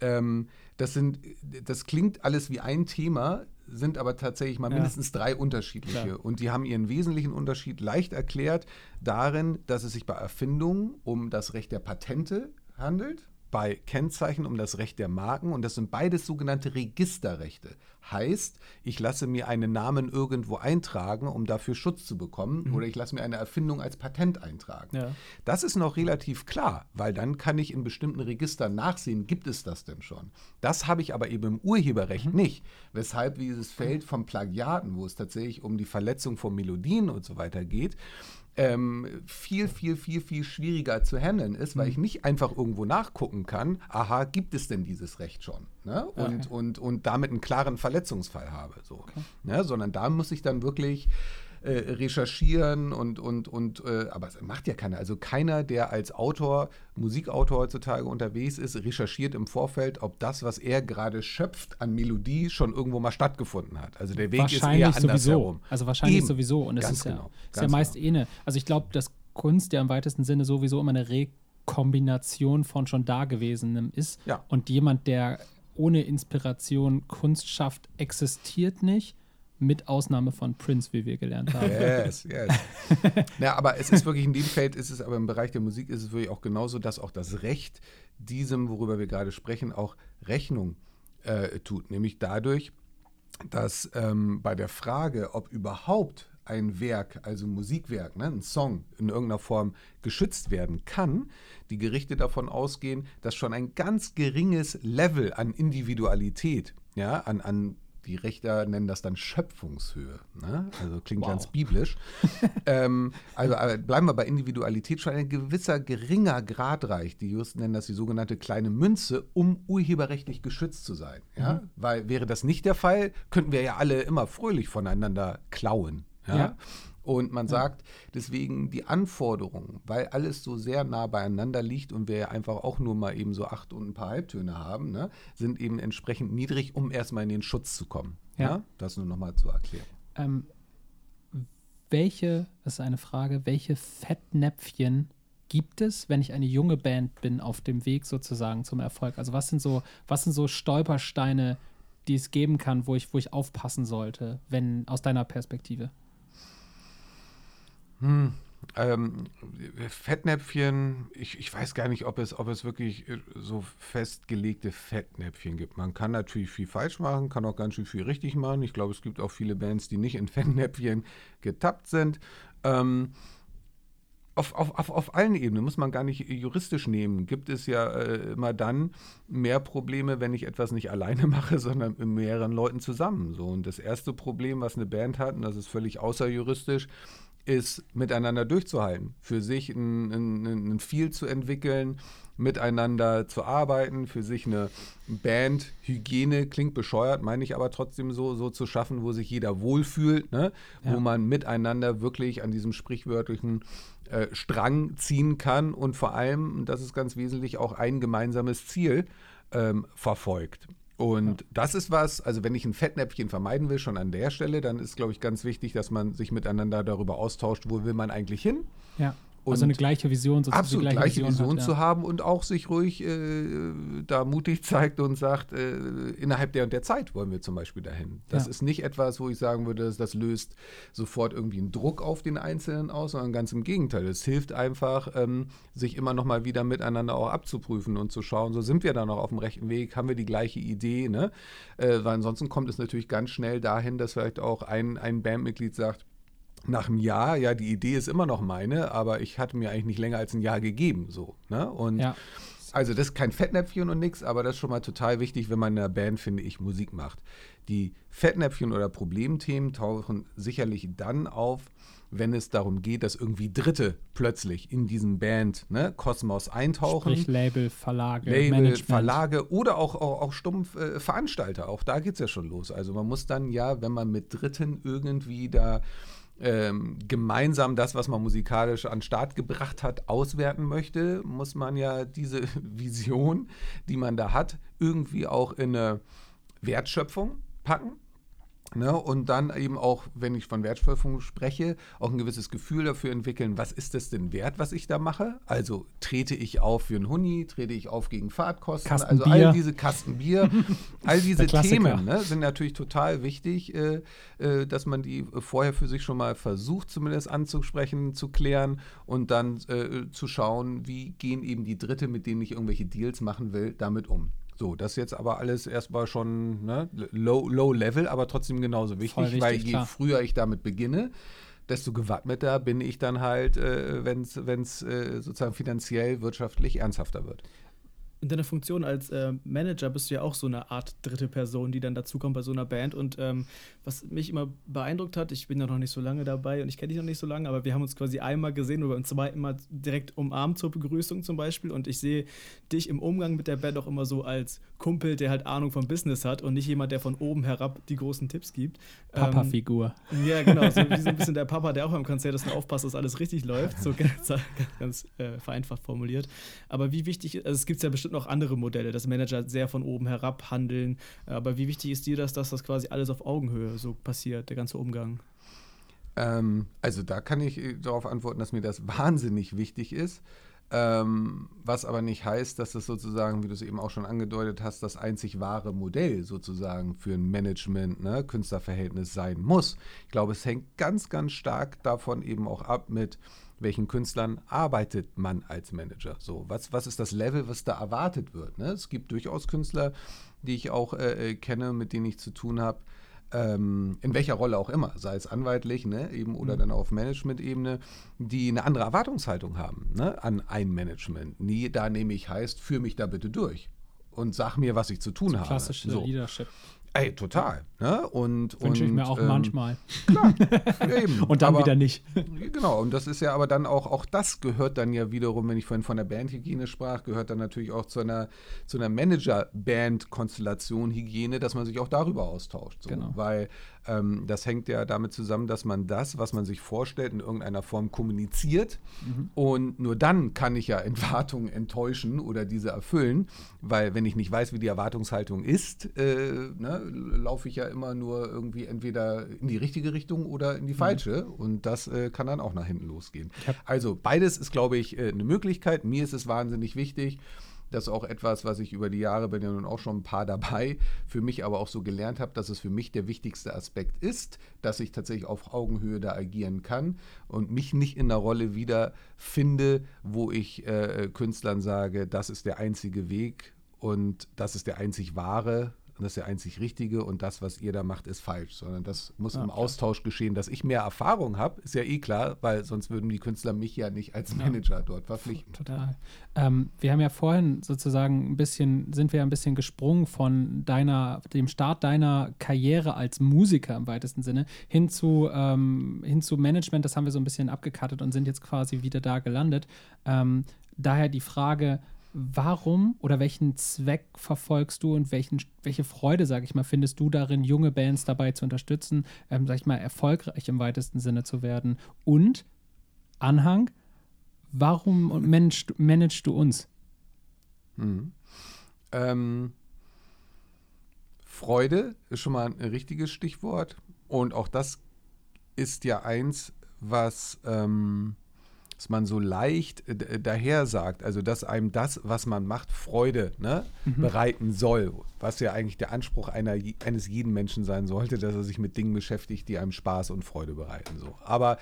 Ähm, das sind, das klingt alles wie ein Thema, sind aber tatsächlich mal Ja. mindestens drei unterschiedliche. Klar. Und die haben ihren wesentlichen Unterschied leicht erklärt darin, dass es sich bei Erfindungen um das Recht der Patente handelt, bei Kennzeichen um das Recht der Marken und das sind beides sogenannte Registerrechte. Heißt, ich lasse mir einen Namen irgendwo eintragen, um dafür Schutz zu bekommen, oder ich lasse mir eine Erfindung als Patent eintragen. Ja. Das ist noch relativ klar, weil dann kann ich in bestimmten Registern nachsehen, gibt es das denn schon. Das habe ich aber eben im Urheberrecht nicht, weshalb dieses Feld vom Plagiaten, wo es tatsächlich um die Verletzung von Melodien und so weiter geht, ähm, viel, viel, viel, viel schwieriger zu handeln ist, weil ich nicht einfach irgendwo nachgucken kann, aha, gibt es denn dieses Recht schon? Ne? Und, Okay. und, und damit einen klaren Verletzungsfall habe. So. Ne? Sondern da muss ich dann wirklich äh, recherchieren und, und, und äh, aber es macht ja keiner. Also keiner, der als Autor, Musikautor heutzutage unterwegs ist, recherchiert im Vorfeld, ob das, was er gerade schöpft an Melodie, schon irgendwo mal stattgefunden hat. Also der Weg ist eher sowieso. Also wahrscheinlich Eben. sowieso. Und es ist ja, genau. ist ja Ganz meist genau. eh eine. Also ich glaube, dass Kunst ja im weitesten Sinne sowieso immer eine Rekombination von schon Dagewesenem ist. Ja. Und jemand, der ohne Inspiration Kunst schafft, existiert nicht. Mit Ausnahme von Prince, wie wir gelernt haben. Yes, yes. ja, aber es ist wirklich in dem Feld, ist es aber im Bereich der Musik ist es wirklich auch genauso, dass auch das Recht diesem, worüber wir gerade sprechen, auch Rechnung äh, tut. Nämlich dadurch, dass ähm, bei der Frage, ob überhaupt ein Werk, also ein Musikwerk, ne, ein Song in irgendeiner Form geschützt werden kann, die Gerichte davon ausgehen, dass schon ein ganz geringes Level an Individualität, ja, an, an die Richter nennen das dann Schöpfungshöhe. Ne? Also klingt Wow. ganz biblisch. ähm, also bleiben wir bei Individualität schon ein gewisser geringer Grad reicht. Die Juristen nennen das die sogenannte kleine Münze, um urheberrechtlich geschützt zu sein. Ja? Weil wäre das nicht der Fall, könnten wir ja alle immer fröhlich voneinander klauen. Ja. Ja. Und man sagt deswegen die Anforderungen, weil alles so sehr nah beieinander liegt und wir ja einfach auch nur mal eben so acht und ein paar Halbtöne haben, ne, sind eben entsprechend niedrig, um erstmal in den Schutz zu kommen. Ja. Ja. Das nur nochmal zu erklären. Ähm, welche, das ist eine Frage, welche Fettnäpfchen gibt es, wenn ich eine junge Band bin, auf dem Weg sozusagen zum Erfolg? Also was sind so, was sind so Stolpersteine, die es geben kann, wo ich, wo ich aufpassen sollte, wenn aus deiner Perspektive? Ähm, Fettnäpfchen, ich, ich weiß gar nicht, ob es, ob es wirklich äh, so festgelegte Fettnäpfchen gibt. Man kann natürlich viel falsch machen, kann auch ganz schön viel richtig machen. Ich glaube, es gibt auch viele Bands, die nicht in Fettnäpfchen getappt sind. Ähm, auf, auf, auf, auf allen Ebenen, muss man gar nicht juristisch nehmen, gibt es ja äh, immer dann mehr Probleme, wenn ich etwas nicht alleine mache, sondern mit mehreren Leuten zusammen. So. Und das erste Problem, was eine Band hat, und das ist völlig außerjuristisch, ist miteinander durchzuhalten, für sich ein, ein, ein Feel zu entwickeln, miteinander zu arbeiten, für sich eine Bandhygiene, klingt bescheuert, meine ich aber trotzdem so, so zu schaffen, wo sich jeder wohlfühlt, ne? Ja. wo man miteinander wirklich an diesem sprichwörtlichen äh, Strang ziehen kann und vor allem, das ist ganz wesentlich, auch ein gemeinsames Ziel ähm, verfolgt. Und das ist was, also wenn ich ein Fettnäpfchen vermeiden will, schon an der Stelle, dann ist, glaube ich, ganz wichtig, dass man sich miteinander darüber austauscht, wo will man eigentlich hin. Ja. Und also eine gleiche Vision, sozusagen. Absolut gleiche, gleiche Vision, Vision hat, zu ja. haben und auch sich ruhig äh, da mutig zeigt und sagt, äh, innerhalb der und der Zeit wollen wir zum Beispiel dahin. Das ja. ist nicht etwas, wo ich sagen würde, das, das löst sofort irgendwie einen Druck auf den Einzelnen aus, sondern ganz im Gegenteil. Es hilft einfach, ähm, sich immer noch mal wieder miteinander auch abzuprüfen und zu schauen, so sind wir da noch auf dem rechten Weg, haben wir die gleiche Idee, ne? Äh, weil ansonsten kommt es natürlich ganz schnell dahin, dass vielleicht auch ein, ein Bandmitglied sagt, nach einem Jahr, ja, die Idee ist immer noch meine, aber ich hatte mir eigentlich nicht länger als ein Jahr gegeben, so. Ne? Und ja. also das ist kein Fettnäpfchen und nichts, aber das ist schon mal total wichtig, wenn man in einer Band, finde ich, Musik macht. Die Fettnäpfchen oder Problemthemen tauchen sicherlich dann auf, wenn es darum geht, dass irgendwie Dritte plötzlich in diesen Band, ne, Kosmos eintauchen. Sprich Label, Verlage, Label, Management. Verlage oder auch, auch, auch stumpf äh, Veranstalter. Auch da geht es ja schon los. Also man muss dann ja, wenn man mit Dritten irgendwie da ähm, gemeinsam das, was man musikalisch an Start gebracht hat, auswerten möchte, muss man ja diese Vision, die man da hat, irgendwie auch in eine Wertschöpfung packen. Ne, und dann eben auch, wenn ich von Wertschöpfung spreche, auch ein gewisses Gefühl dafür entwickeln, was ist das denn wert, was ich da mache? Also trete ich auf für einen Huni, trete ich auf gegen Fahrtkosten, Kasten also Bier. all diese Kastenbier, all diese Themen ne, sind natürlich total wichtig, äh, äh, dass man die vorher für sich schon mal versucht, zumindest anzusprechen, zu klären und dann äh, zu schauen, wie gehen eben die Dritte, mit denen ich irgendwelche Deals machen will, damit um. So, das ist jetzt aber alles erstmal schon ne, low, low level, aber trotzdem genauso wichtig, wichtig weil je klar. früher ich damit beginne, desto gewappneter bin ich dann halt, äh, wenn es äh, sozusagen finanziell, wirtschaftlich ernsthafter wird in deiner Funktion als äh, Manager bist du ja auch so eine Art dritte Person, die dann dazukommt bei so einer Band. Und ähm, was mich immer beeindruckt hat, ich bin ja noch nicht so lange dabei und ich kenne dich noch nicht so lange, aber wir haben uns quasi einmal gesehen oder beim zweiten Mal direkt umarmt zur Begrüßung zum Beispiel. Und ich sehe dich im Umgang mit der Band auch immer so als Kumpel, der halt Ahnung vom Business hat und nicht jemand, der von oben herab die großen Tipps gibt. Papa-Figur. Ähm, ja, genau. So wie so ein bisschen der Papa, der auch beim Konzert ist und aufpasst, dass alles richtig läuft. So ganz, ganz äh, vereinfacht formuliert. Aber wie wichtig, also es gibt ja bestimmt bestimmt noch andere Modelle, dass Manager sehr von oben herab handeln. Aber wie wichtig ist dir das, dass das quasi alles auf Augenhöhe so passiert, der ganze Umgang? Ähm, also da kann ich äh, darauf antworten, dass mir das wahnsinnig wichtig ist. Ähm, was aber nicht heißt, dass das sozusagen, wie du es eben auch schon angedeutet hast, das einzig wahre Modell sozusagen für ein Management, ne, Künstlerverhältnis sein muss. Ich glaube, es hängt ganz, ganz stark davon eben auch ab mit, welchen Künstlern arbeitet man als Manager? So, was, was ist das Level, was da erwartet wird? Ne? Es gibt durchaus Künstler, die ich auch äh, äh kenne, mit denen ich zu tun habe, ähm, in welcher Rolle auch immer, sei es anwaltlich, ne, eben oder mhm. dann auf Management-Ebene, die eine andere Erwartungshaltung haben ne, an ein Management. Nie da nehme ich heißt, führe mich da bitte durch und sag mir, was ich zu tun habe. Klassische so. Leadership. Ey, total. Ne? Und, Wünsche ich mir auch ähm, manchmal. Klar, eben. und dann aber, wieder nicht. Genau, und das ist ja aber dann auch, auch das gehört dann ja wiederum, wenn ich vorhin von der Bandhygiene sprach, gehört dann natürlich auch zu einer, zu einer Manager-Band-Konstellation Hygiene, dass man sich auch darüber austauscht. So. Genau. Weil ähm, das hängt ja damit zusammen, dass man das, was man sich vorstellt, in irgendeiner Form kommuniziert. Mhm. Und nur dann kann ich ja Erwartungen enttäuschen oder diese erfüllen, weil wenn ich nicht weiß, wie die Erwartungshaltung ist, äh, ne, laufe ich ja immer nur irgendwie entweder in die richtige Richtung oder in die mhm. falsche. Mhm. Und das äh, kann dann auch nach hinten losgehen. Also beides ist, glaube ich, äh, eine Möglichkeit. Mir ist es wahnsinnig wichtig. Das ist auch etwas, was ich über die Jahre, bin ja nun auch schon ein paar dabei, für mich aber auch so gelernt habe, dass es für mich der wichtigste Aspekt ist, dass ich tatsächlich auf Augenhöhe da agieren kann und mich nicht in einer Rolle wiederfinde, wo ich äh, Künstlern sage, das ist der einzige Weg und das ist der einzig wahre und das ist der einzig Richtige und das, was ihr da macht, ist falsch, sondern das muss ja, im Austausch geschehen. Dass ich mehr Erfahrung habe, ist ja eh klar, weil sonst würden die Künstler mich ja nicht als Manager ja. dort verpflichten. Total. Ähm, wir haben ja vorhin sozusagen ein bisschen, sind wir ein bisschen gesprungen von deiner, dem Start deiner Karriere als Musiker im weitesten Sinne hin zu, ähm, hin zu Management. Das haben wir so ein bisschen abgekattet und sind jetzt quasi wieder da gelandet. Ähm, daher die Frage, warum oder welchen Zweck verfolgst du und welchen, welche Freude, sage ich mal, findest du darin, junge Bands dabei zu unterstützen, ähm, sag ich mal, erfolgreich im weitesten Sinne zu werden? Und Anhang, warum managst, managst du uns? Hm. Ähm, Freude ist schon mal ein richtiges Stichwort. Und auch das ist ja eins, was ähm, dass man so leicht äh, daher sagt, also dass einem das, was man macht, Freude ne, mhm. bereiten soll, was ja eigentlich der Anspruch einer, eines jeden Menschen sein sollte, dass er sich mit Dingen beschäftigt, die einem Spaß und Freude bereiten. So. Aber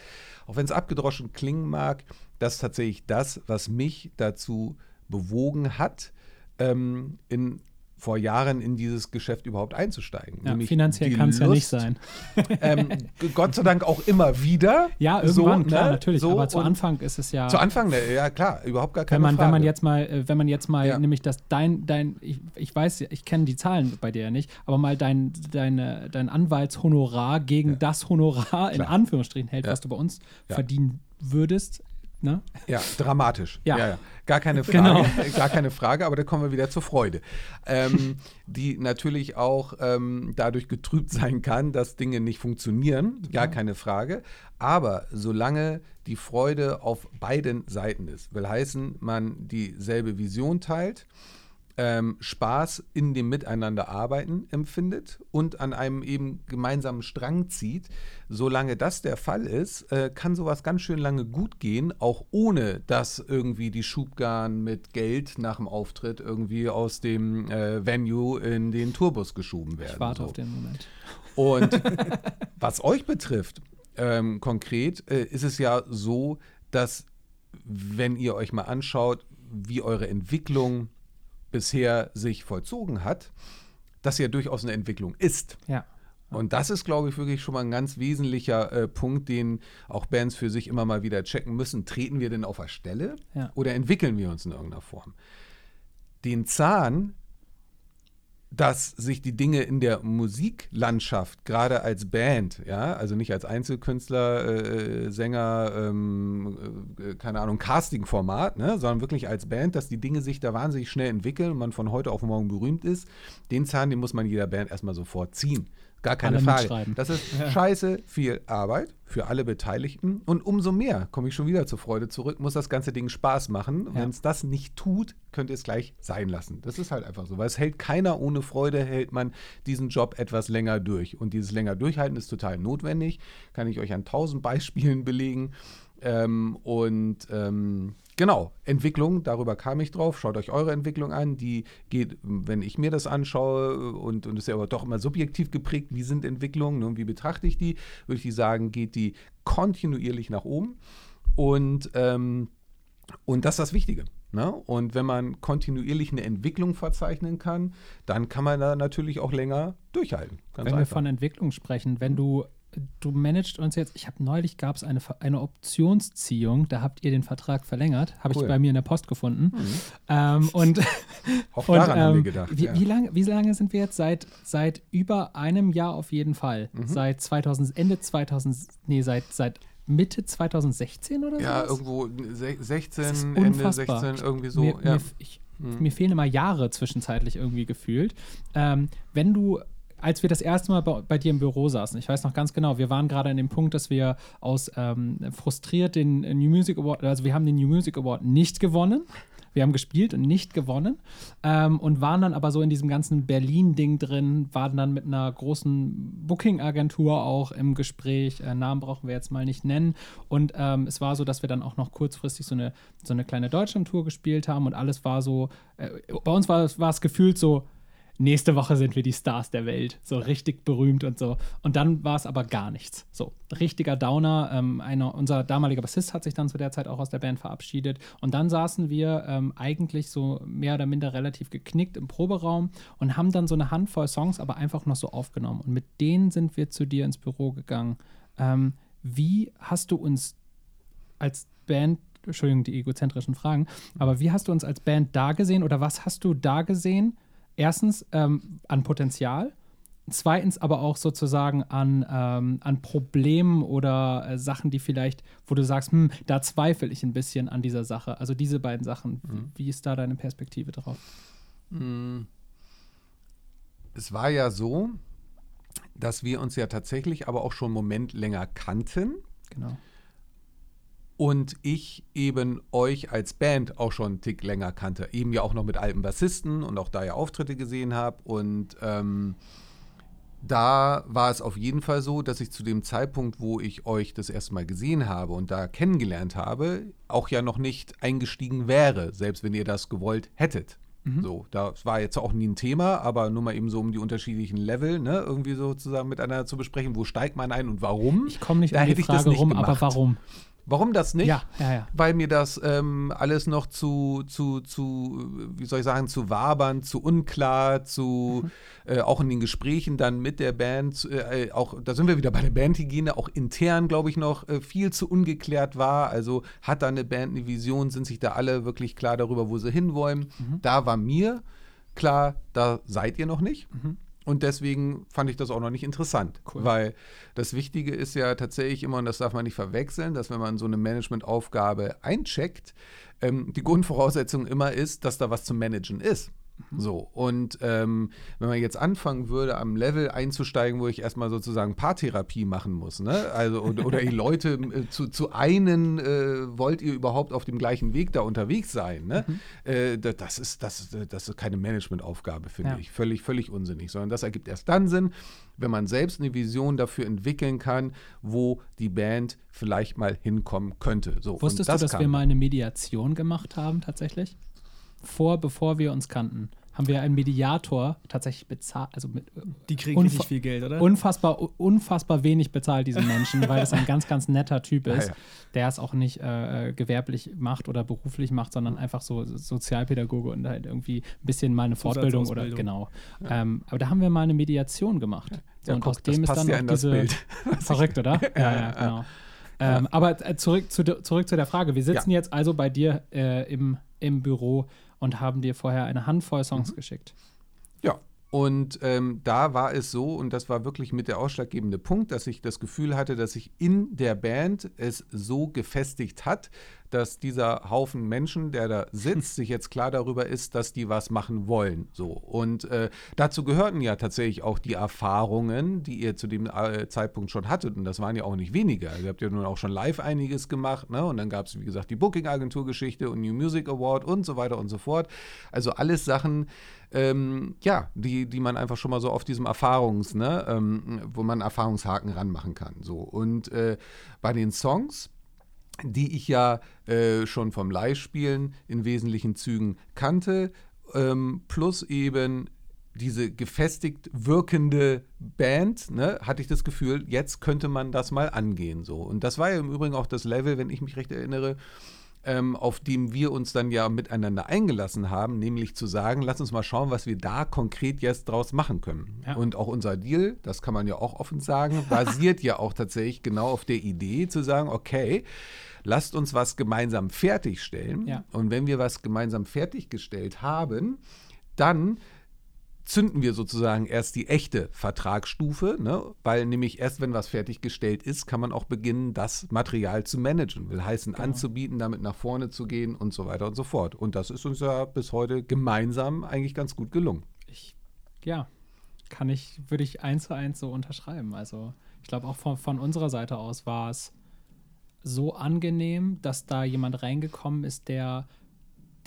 auch wenn es abgedroschen klingen mag, das ist tatsächlich das, was mich dazu bewogen hat, ähm, in vor Jahren in dieses Geschäft überhaupt einzusteigen. Ja, finanziell kann es ja nicht sein. ähm, Gott sei Dank auch immer wieder. Ja, irgendwann, so, klar, ne? natürlich. So, aber zu Anfang ist es ja. Zu Anfang, ne, ja klar, überhaupt gar keine wenn man, Frage. Wenn man jetzt mal, äh, wenn man jetzt mal, ja. nämlich dass dein, dein, ich, ich weiß, ich kenne die Zahlen bei dir ja nicht, aber mal dein, deine, dein Anwaltshonorar gegen ja. das Honorar klar. in Anführungsstrichen hält, was du bei uns verdienen würdest, Ne? Ja, dramatisch. Ja. ja. Gar keine Frage. Genau. Gar keine Frage, aber da kommen wir wieder zur Freude. Ähm, die natürlich auch ähm, dadurch getrübt sein kann, dass Dinge nicht funktionieren. Gar ja. keine Frage. Aber solange die Freude auf beiden Seiten ist, will heißen, man dieselbe Vision teilt, ähm, Spaß in dem Miteinanderarbeiten empfindet und an einem eben gemeinsamen Strang zieht. Solange das der Fall ist, äh, kann sowas ganz schön lange gut gehen, auch ohne dass irgendwie die Schubgarn mit Geld nach dem Auftritt irgendwie aus dem äh, Venue in den Tourbus geschoben werden. Ich warte so. auf den Moment. Und was euch betrifft, ähm, konkret, äh, ist es ja so, dass wenn ihr euch mal anschaut, wie eure Entwicklung bisher sich vollzogen hat, das ja durchaus eine Entwicklung ist. Ja. Und das ist, glaube ich, wirklich schon mal ein ganz wesentlicher äh, Punkt, den auch Bands für sich immer mal wieder checken müssen. Treten wir denn auf der Stelle ja. oder entwickeln wir uns in irgendeiner Form? Den Zahn dass sich die Dinge in der Musiklandschaft, gerade als Band, ja, also nicht als Einzelkünstler, äh, Sänger, ähm, äh, keine Ahnung, Casting-Format, ne, sondern wirklich als Band, dass die Dinge sich da wahnsinnig schnell entwickeln und man von heute auf morgen berühmt ist, den Zahn, den muss man jeder Band erstmal sofort ziehen. Gar keine Frage. Das ist ja. scheiße viel Arbeit für alle Beteiligten. Und umso mehr, komme ich schon wieder zur Freude zurück, muss das ganze Ding Spaß machen. Ja. Wenn es das nicht tut, könnt ihr es gleich sein lassen. Das ist halt einfach so. Weil es hält keiner ohne Freude, hält man diesen Job etwas länger durch. Und dieses länger durchhalten ist total notwendig. Kann ich euch an tausend Beispielen belegen. Ähm, und ähm, genau, Entwicklung, darüber kam ich drauf. Schaut euch eure Entwicklung an. Die geht, wenn ich mir das anschaue, und, und ist ja aber doch immer subjektiv geprägt, wie sind Entwicklungen und wie betrachte ich die, würde ich sagen, geht die kontinuierlich nach oben. Und, ähm, und das ist das Wichtige. Ne? Und wenn man kontinuierlich eine Entwicklung verzeichnen kann, dann kann man da natürlich auch länger durchhalten. wenn einfach. wir von Entwicklung sprechen, wenn du du managst uns jetzt, ich habe neulich gab es eine, eine Optionsziehung, da habt ihr den Vertrag verlängert, habe cool. ich bei mir in der Post gefunden. Mhm. Ähm, und auch daran und, ähm, haben wir gedacht. Wie, ja. wie, lange, wie lange sind wir jetzt? Seit, seit über einem Jahr auf jeden Fall. Mhm. Seit 2000, Ende 2000, nee, seit, seit Mitte 2016 oder so? Ja, irgendwo 16, Ende 16, irgendwie so. Mir, ja. mir, ich, mhm. mir fehlen immer Jahre zwischenzeitlich irgendwie gefühlt. Ähm, wenn du als wir das erste Mal bei, bei, dir im Büro saßen, ich weiß noch ganz genau, wir waren gerade an dem Punkt, dass wir aus ähm, frustriert den New Music Award, also wir haben den New Music Award nicht gewonnen. Wir haben gespielt und nicht gewonnen ähm, und waren dann aber so in diesem ganzen Berlin-Ding drin, waren dann mit einer großen Booking-Agentur auch im Gespräch. Äh, Namen brauchen wir jetzt mal nicht nennen. Und ähm, es war so, dass wir dann auch noch kurzfristig so eine, so eine kleine Deutschland-Tour gespielt haben und alles war so, äh, bei uns war, war es gefühlt so, nächste Woche sind wir die Stars der Welt, so richtig berühmt und so. Und dann war es aber gar nichts. So, richtiger Downer. Ähm, einer, unser damaliger Bassist hat sich dann zu der Zeit auch aus der Band verabschiedet. Und dann saßen wir ähm, eigentlich so mehr oder minder relativ geknickt im Proberaum und haben dann so eine Handvoll Songs aber einfach noch so aufgenommen. Und mit denen sind wir zu dir ins Büro gegangen. Ähm, wie hast du uns als Band Entschuldigung, die egozentrischen Fragen, aber wie hast du uns als Band da gesehen oder was hast du da gesehen, erstens ähm, an Potenzial, zweitens aber auch sozusagen an, ähm, an Problemen oder äh, Sachen, die vielleicht, wo du sagst, hm, da zweifle ich ein bisschen an dieser Sache. Also diese beiden Sachen. Mhm. Wie ist da deine Perspektive drauf? Hm. Es war ja so, dass wir uns ja tatsächlich aber auch schon einen Moment länger kannten. Genau und ich eben euch als Band auch schon einen Tick länger kannte. Eben ja auch noch mit alten Bassisten und auch da ja Auftritte gesehen habe. Und ähm, da war es auf jeden Fall so, dass ich zu dem Zeitpunkt, wo ich euch das erste Mal gesehen habe und da kennengelernt habe, auch ja noch nicht eingestiegen wäre, selbst wenn ihr das gewollt hättet. Mhm. So, das war jetzt auch nie ein Thema, aber nur mal eben so um die unterschiedlichen Level, ne, irgendwie so zusammen miteinander zu besprechen, wo steigt man ein und warum. Ich komme nicht da um die Frage rum, gemacht. aber warum? Warum das nicht? Ja, ja, ja. Weil mir das ähm, alles noch zu, zu, zu, wie soll ich sagen, zu wabern, zu unklar, zu mhm. äh, auch in den Gesprächen dann mit der Band, äh, auch, da sind wir wieder bei der Bandhygiene, auch intern, glaube ich, noch äh, viel zu ungeklärt war. Also hat da eine Band eine Vision, sind sich da alle wirklich klar darüber, wo sie hinwollen. Mhm. Da war mir klar, da seid ihr noch nicht. Mhm. Und deswegen fand ich das auch noch nicht interessant, cool. weil das Wichtige ist ja tatsächlich immer, und das darf man nicht verwechseln, dass wenn man so eine Managementaufgabe eincheckt, ähm, die Grundvoraussetzung immer ist, dass da was zu managen ist. Mhm. So, und ähm, wenn man jetzt anfangen würde, am Level einzusteigen, wo ich erstmal sozusagen Paartherapie machen muss, ne? Also, oder, oder die Leute äh, zu, zu einen, äh, wollt ihr überhaupt auf dem gleichen Weg da unterwegs sein, ne? Mhm. Äh, das, ist, das, das ist keine Managementaufgabe, finde ja. ich. Völlig, völlig unsinnig, sondern das ergibt erst dann Sinn, wenn man selbst eine Vision dafür entwickeln kann, wo die Band vielleicht mal hinkommen könnte. So, Wusstest das du, dass wir mal eine Mediation gemacht haben, tatsächlich? Vor, bevor wir uns kannten, haben wir einen Mediator tatsächlich bezahlt. Also mit, die kriegen nicht viel Geld, oder? Unfassbar, unfassbar wenig bezahlt, diese Menschen, weil das ein ganz, ganz netter Typ ist, ja, ja. der es auch nicht äh, gewerblich macht oder beruflich macht, sondern einfach so Sozialpädagoge und halt irgendwie ein bisschen mal eine Fortbildung oder genau. Ja. Ähm, aber da haben wir mal eine Mediation gemacht. So, und guck, aus dem ist dann auch diese. Bild, verrückt, oder? ja, ja, genau. Ähm, aber äh, zurück, zu, zurück zu der Frage. Wir sitzen jetzt also bei dir äh, im, im Büro und haben dir vorher eine Handvoll Songs mhm. geschickt. Ja, und ähm, da war es so, und das war wirklich mit der ausschlaggebende Punkt, dass ich das Gefühl hatte, dass sich in der Band es so gefestigt hat, dass dieser Haufen Menschen, der da sitzt, sich jetzt klar darüber ist, dass die was machen wollen. So. Und äh, dazu gehörten ja tatsächlich auch die Erfahrungen, die ihr zu dem äh, Zeitpunkt schon hattet. Und das waren ja auch nicht weniger. Ihr habt ja nun auch schon live einiges gemacht. Ne? Und dann gab es, wie gesagt, die Booking-Agentur-Geschichte und New Music Award und so weiter und so fort. Also alles Sachen, ähm, ja, die, die man einfach schon mal so auf diesem Erfahrungs, ne, ähm, wo man Erfahrungshaken ranmachen kann. So. Und äh, bei den Songs, die ich ja äh, schon vom Live-Spielen in wesentlichen Zügen kannte, ähm, plus eben diese gefestigt wirkende Band, ne, hatte ich das Gefühl, jetzt könnte man das mal angehen. So. Und das war ja im Übrigen auch das Level, wenn ich mich recht erinnere, ähm, auf dem wir uns dann ja miteinander eingelassen haben, nämlich zu sagen, lass uns mal schauen, was wir da konkret jetzt draus machen können. Ja. Und auch unser Deal, das kann man ja auch offen sagen, basiert ja auch tatsächlich genau auf der Idee zu sagen, okay, lasst uns was gemeinsam fertigstellen. Ja. Und wenn wir was gemeinsam fertiggestellt haben, dann zünden wir sozusagen erst die echte Vertragsstufe, ne? weil nämlich erst wenn was fertiggestellt ist, kann man auch beginnen, das Material zu managen. Will heißen, genau. anzubieten, damit nach vorne zu gehen und so weiter und so fort. Und das ist uns ja bis heute gemeinsam eigentlich ganz gut gelungen. Ich, ja, kann ich, würde ich eins zu eins so unterschreiben. Also ich glaube auch von, von unserer Seite aus war es so angenehm, dass da jemand reingekommen ist, der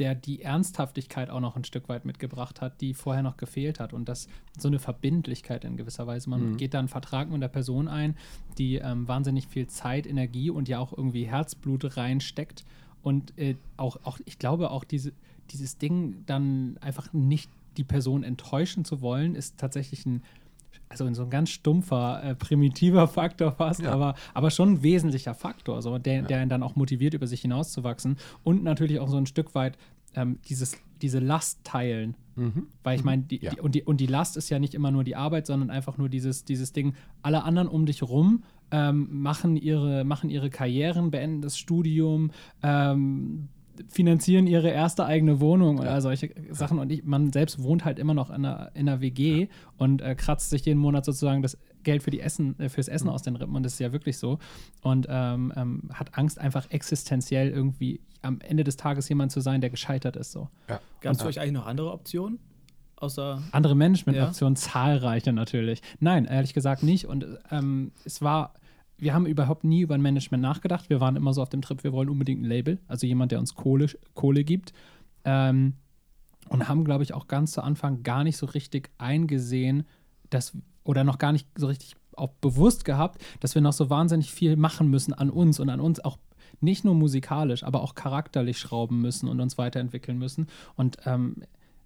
der die Ernsthaftigkeit auch noch ein Stück weit mitgebracht hat, die vorher noch gefehlt hat. Und das so eine Verbindlichkeit in gewisser Weise. Man mhm. geht da einen Vertrag mit einer Person ein, die ähm, wahnsinnig viel Zeit, Energie und ja auch irgendwie Herzblut reinsteckt. Und äh, auch, auch, ich glaube, auch diese, dieses Ding dann einfach nicht die Person enttäuschen zu wollen, ist tatsächlich ein also so ein ganz stumpfer, äh, primitiver Faktor fast, ja. aber, aber schon ein wesentlicher Faktor, also der, ja. der ihn dann auch motiviert, über sich hinauszuwachsen und natürlich auch so ein Stück weit ähm, dieses, diese Last teilen. Mhm. Weil ich mhm. meine, ja. und, die, und die Last ist ja nicht immer nur die Arbeit, sondern einfach nur dieses, dieses Ding, alle anderen um dich rum ähm, machen, ihre, machen ihre Karrieren, beenden das Studium, ähm, finanzieren ihre erste eigene Wohnung ja. oder solche Sachen. Und ich, man selbst wohnt halt immer noch in einer, in einer WG ja. und äh, kratzt sich jeden Monat sozusagen das Geld für die Essen, äh, fürs Essen mhm. aus den Rippen. Und das ist ja wirklich so. Und ähm, ähm, hat Angst, einfach existenziell irgendwie am Ende des Tages jemand zu sein, der gescheitert ist. So. Ja. Gab es für euch eigentlich noch andere Optionen? Außer andere Management-Optionen, zahlreiche natürlich. Nein, ehrlich gesagt nicht. Und ähm, es war wir haben überhaupt nie über ein Management nachgedacht. Wir waren immer so auf dem Trip, wir wollen unbedingt ein Label, also jemand, der uns Kohle, Kohle gibt. Ähm, und haben, glaube ich, auch ganz zu Anfang gar nicht so richtig eingesehen, dass, oder noch gar nicht so richtig auch bewusst gehabt, dass wir noch so wahnsinnig viel machen müssen an uns und an uns auch nicht nur musikalisch, aber auch charakterlich schrauben müssen und uns weiterentwickeln müssen. Und ähm,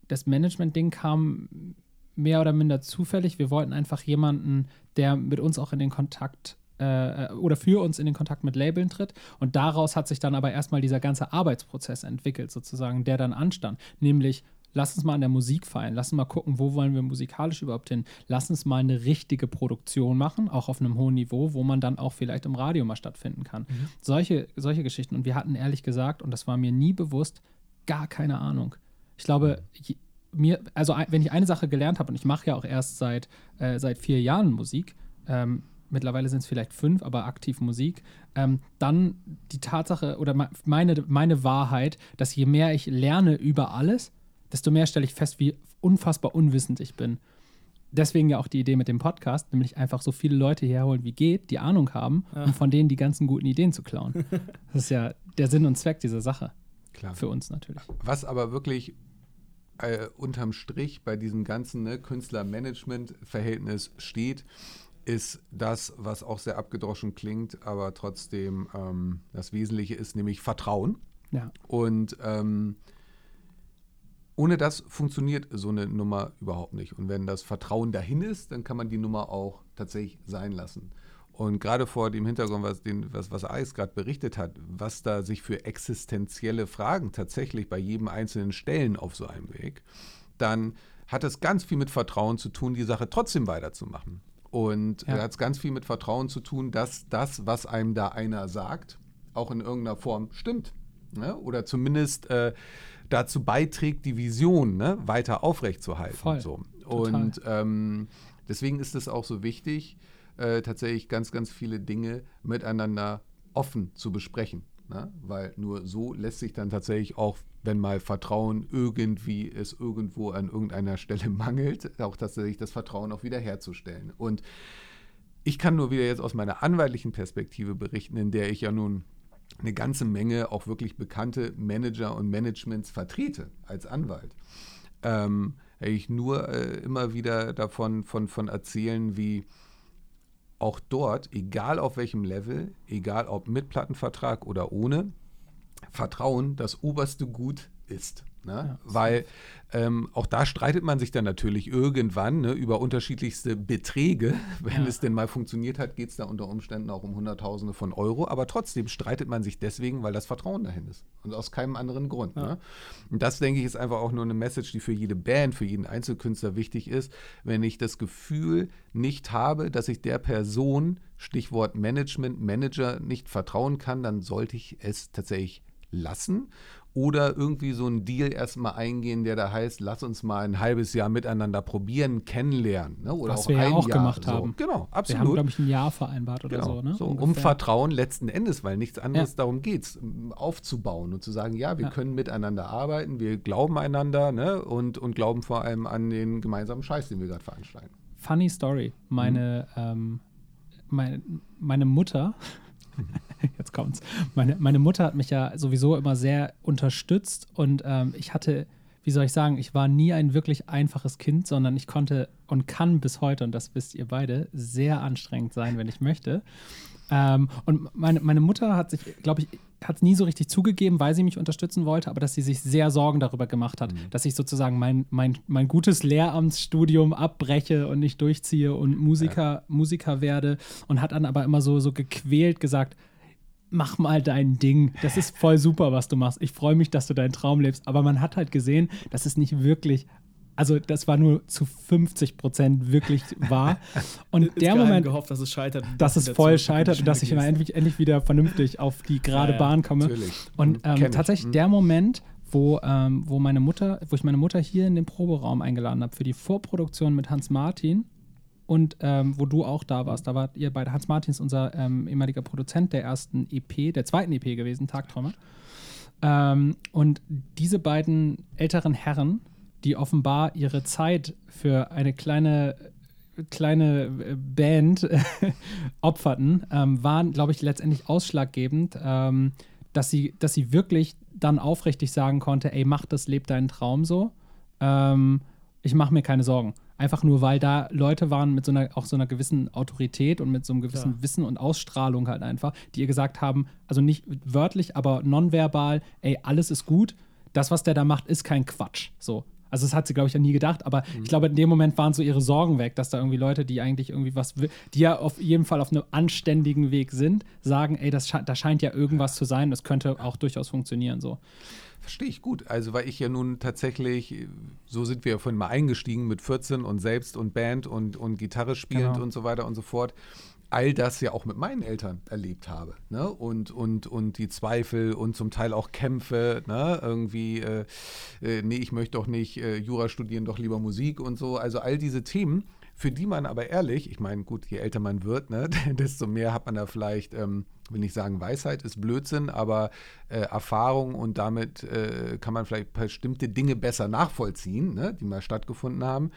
das Management-Ding kam mehr oder minder zufällig. Wir wollten einfach jemanden, der mit uns auch in den Kontakt äh, oder für uns in den Kontakt mit Labeln tritt. Und daraus hat sich dann aber erstmal dieser ganze Arbeitsprozess entwickelt, sozusagen, der dann anstand. Nämlich, lass uns mal an der Musik feilen, lass uns mal gucken, wo wollen wir musikalisch überhaupt hin. Lass uns mal eine richtige Produktion machen, auch auf einem hohen Niveau, wo man dann auch vielleicht im Radio mal stattfinden kann. Mhm. Solche, solche Geschichten. Und wir hatten ehrlich gesagt, und das war mir nie bewusst, gar keine Ahnung. Ich glaube, je, mir, also wenn ich eine Sache gelernt habe, und ich mache ja auch erst seit, äh, seit vier Jahren Musik, ähm, mittlerweile sind es vielleicht fünf, aber aktiv Musik, ähm, dann die Tatsache oder meine, meine Wahrheit, dass je mehr ich lerne über alles, desto mehr stelle ich fest, wie unfassbar unwissend ich bin. Deswegen ja auch die Idee mit dem Podcast, nämlich einfach so viele Leute herholen, wie geht, die Ahnung haben, ja. um von denen die ganzen guten Ideen zu klauen. das ist ja der Sinn und Zweck dieser Sache. Klar. Für uns natürlich. Was aber wirklich äh, unterm Strich bei diesem ganzen ne, Künstler-Management-Verhältnis steht, ist das, was auch sehr abgedroschen klingt, aber trotzdem ähm, das Wesentliche ist, nämlich Vertrauen. Ja. Und ähm, ohne das funktioniert so eine Nummer überhaupt nicht. Und wenn das Vertrauen dahin ist, dann kann man die Nummer auch tatsächlich sein lassen. Und gerade vor dem Hintergrund, was, den, was, was Alex gerade berichtet hat, was da sich für existenzielle Fragen tatsächlich bei jedem Einzelnen stellen auf so einem Weg, dann hat es ganz viel mit Vertrauen zu tun, die Sache trotzdem weiterzumachen. Und ja. hat es ganz viel mit Vertrauen zu tun, dass das, was einem da einer sagt, auch in irgendeiner Form stimmt. Ne? Oder zumindest äh, dazu beiträgt, die Vision ne, weiter aufrechtzuerhalten. Voll. So. Und ähm, deswegen ist es auch so wichtig, äh, tatsächlich ganz, ganz viele Dinge miteinander offen zu besprechen. Ne? Weil nur so lässt sich dann tatsächlich auch, wenn mal Vertrauen irgendwie es irgendwo an irgendeiner Stelle mangelt, auch tatsächlich das Vertrauen auch wieder herzustellen. Und ich kann nur wieder jetzt aus meiner anwaltlichen Perspektive berichten, in der ich ja nun eine ganze Menge auch wirklich bekannte Manager und Managements vertrete als Anwalt. Ähm, ich nur äh, immer wieder davon von, von erzählen, wie auch dort, egal auf welchem Level, egal ob mit Plattenvertrag oder ohne, Vertrauen das oberste Gut ist. Ne? Ja, Weil ähm, auch da streitet man sich dann natürlich irgendwann ne, über unterschiedlichste Beträge. Wenn ja. es denn mal funktioniert hat, geht es da unter Umständen auch um Hunderttausende von Euro. Aber trotzdem streitet man sich deswegen, weil das Vertrauen dahin ist. Und aus keinem anderen Grund. Ja. Ne? Und das, denke ich, ist einfach auch nur eine Message, die für jede Band, für jeden Einzelkünstler wichtig ist. Wenn ich das Gefühl nicht habe, dass ich der Person, Stichwort Management, Manager, nicht vertrauen kann, dann sollte ich es tatsächlich lassen oder irgendwie so einen Deal erstmal eingehen, der da heißt, lass uns mal ein halbes Jahr miteinander probieren, kennenlernen. Ne? Oder Was auch wir ja auch Jahr. gemacht so. haben. Genau, absolut. Wir haben, glaube ich, ein Jahr vereinbart oder genau. so. Ne? so um Vertrauen letzten Endes, weil nichts anderes ja. darum geht, aufzubauen und zu sagen, ja, wir ja. können miteinander arbeiten, wir glauben einander ne? und, und glauben vor allem an den gemeinsamen Scheiß, den wir gerade veranstalten. Funny Story. Meine, mhm. ähm, meine, meine Mutter jetzt kommt's. Meine, meine Mutter hat mich ja sowieso immer sehr unterstützt und ähm, ich hatte, wie soll ich sagen, ich war nie ein wirklich einfaches Kind, sondern ich konnte und kann bis heute, und das wisst ihr beide, sehr anstrengend sein, wenn ich möchte. Ähm, und meine, meine Mutter hat sich, glaube ich, hat es nie so richtig zugegeben, weil sie mich unterstützen wollte, aber dass sie sich sehr Sorgen darüber gemacht hat, mhm. dass ich sozusagen mein, mein, mein gutes Lehramtsstudium abbreche und nicht durchziehe und Musiker, ja. Musiker werde und hat dann aber immer so, so gequält gesagt, mach mal dein Ding. Das ist voll super, was du machst. Ich freue mich, dass du deinen Traum lebst. Aber man hat halt gesehen, dass es nicht wirklich also das war nur zu 50 Prozent wirklich wahr. Und der Moment, gehofft, dass es scheitert, dass es voll scheitert und dass ich endlich, endlich wieder vernünftig auf die gerade ja, Bahn komme. Natürlich. Und ähm, tatsächlich mhm. der Moment, wo, ähm, wo meine Mutter, wo ich meine Mutter hier in den Proberaum eingeladen habe für die Vorproduktion mit Hans Martin und ähm, wo du auch da warst. Da wart ihr beide. Hans Martin ist unser ähm, ehemaliger Produzent der ersten EP, der zweiten EP gewesen, Tagträumer. Ähm, und diese beiden älteren Herren, die offenbar ihre Zeit für eine kleine kleine äh, Band opferten, ähm, waren, glaube ich, letztendlich ausschlaggebend, ähm, dass, sie, dass sie wirklich dann aufrichtig sagen konnte, ey, mach das, leb deinen Traum so. Ähm, ich mache mir keine Sorgen. Einfach nur, weil da Leute waren mit so einer, auch so einer gewissen Autorität und mit so einem gewissen ja. Wissen und Ausstrahlung halt einfach, die ihr gesagt haben, also nicht wörtlich, aber nonverbal, ey, alles ist gut. Das, was der da macht, ist kein Quatsch. So. Also das hat sie, glaube ich, ja nie gedacht, aber mhm. ich glaube, in dem Moment waren so ihre Sorgen weg, dass da irgendwie Leute, die eigentlich irgendwie was, die ja auf jeden Fall auf einem anständigen Weg sind, sagen, ey, das da scheint ja irgendwas zu sein, das könnte auch durchaus funktionieren so. Verstehe ich gut. Also, weil ich ja nun tatsächlich, so sind wir ja vorhin mal eingestiegen mit 14 und selbst und Band und, und Gitarre spielend genau. und so weiter und so fort. All das ja auch mit meinen Eltern erlebt habe. Ne? Und, und, und die Zweifel und zum Teil auch Kämpfe. Ne? Irgendwie, äh, äh, nee, ich möchte doch nicht äh, Jura studieren, doch lieber Musik und so. Also all diese Themen, für die man aber ehrlich, ich meine, gut, je älter man wird, ne, desto mehr hat man da vielleicht. Ähm, will nicht sagen, Weisheit ist Blödsinn, aber äh, Erfahrung und damit äh, kann man vielleicht bestimmte Dinge besser nachvollziehen, ne, die mal stattgefunden haben.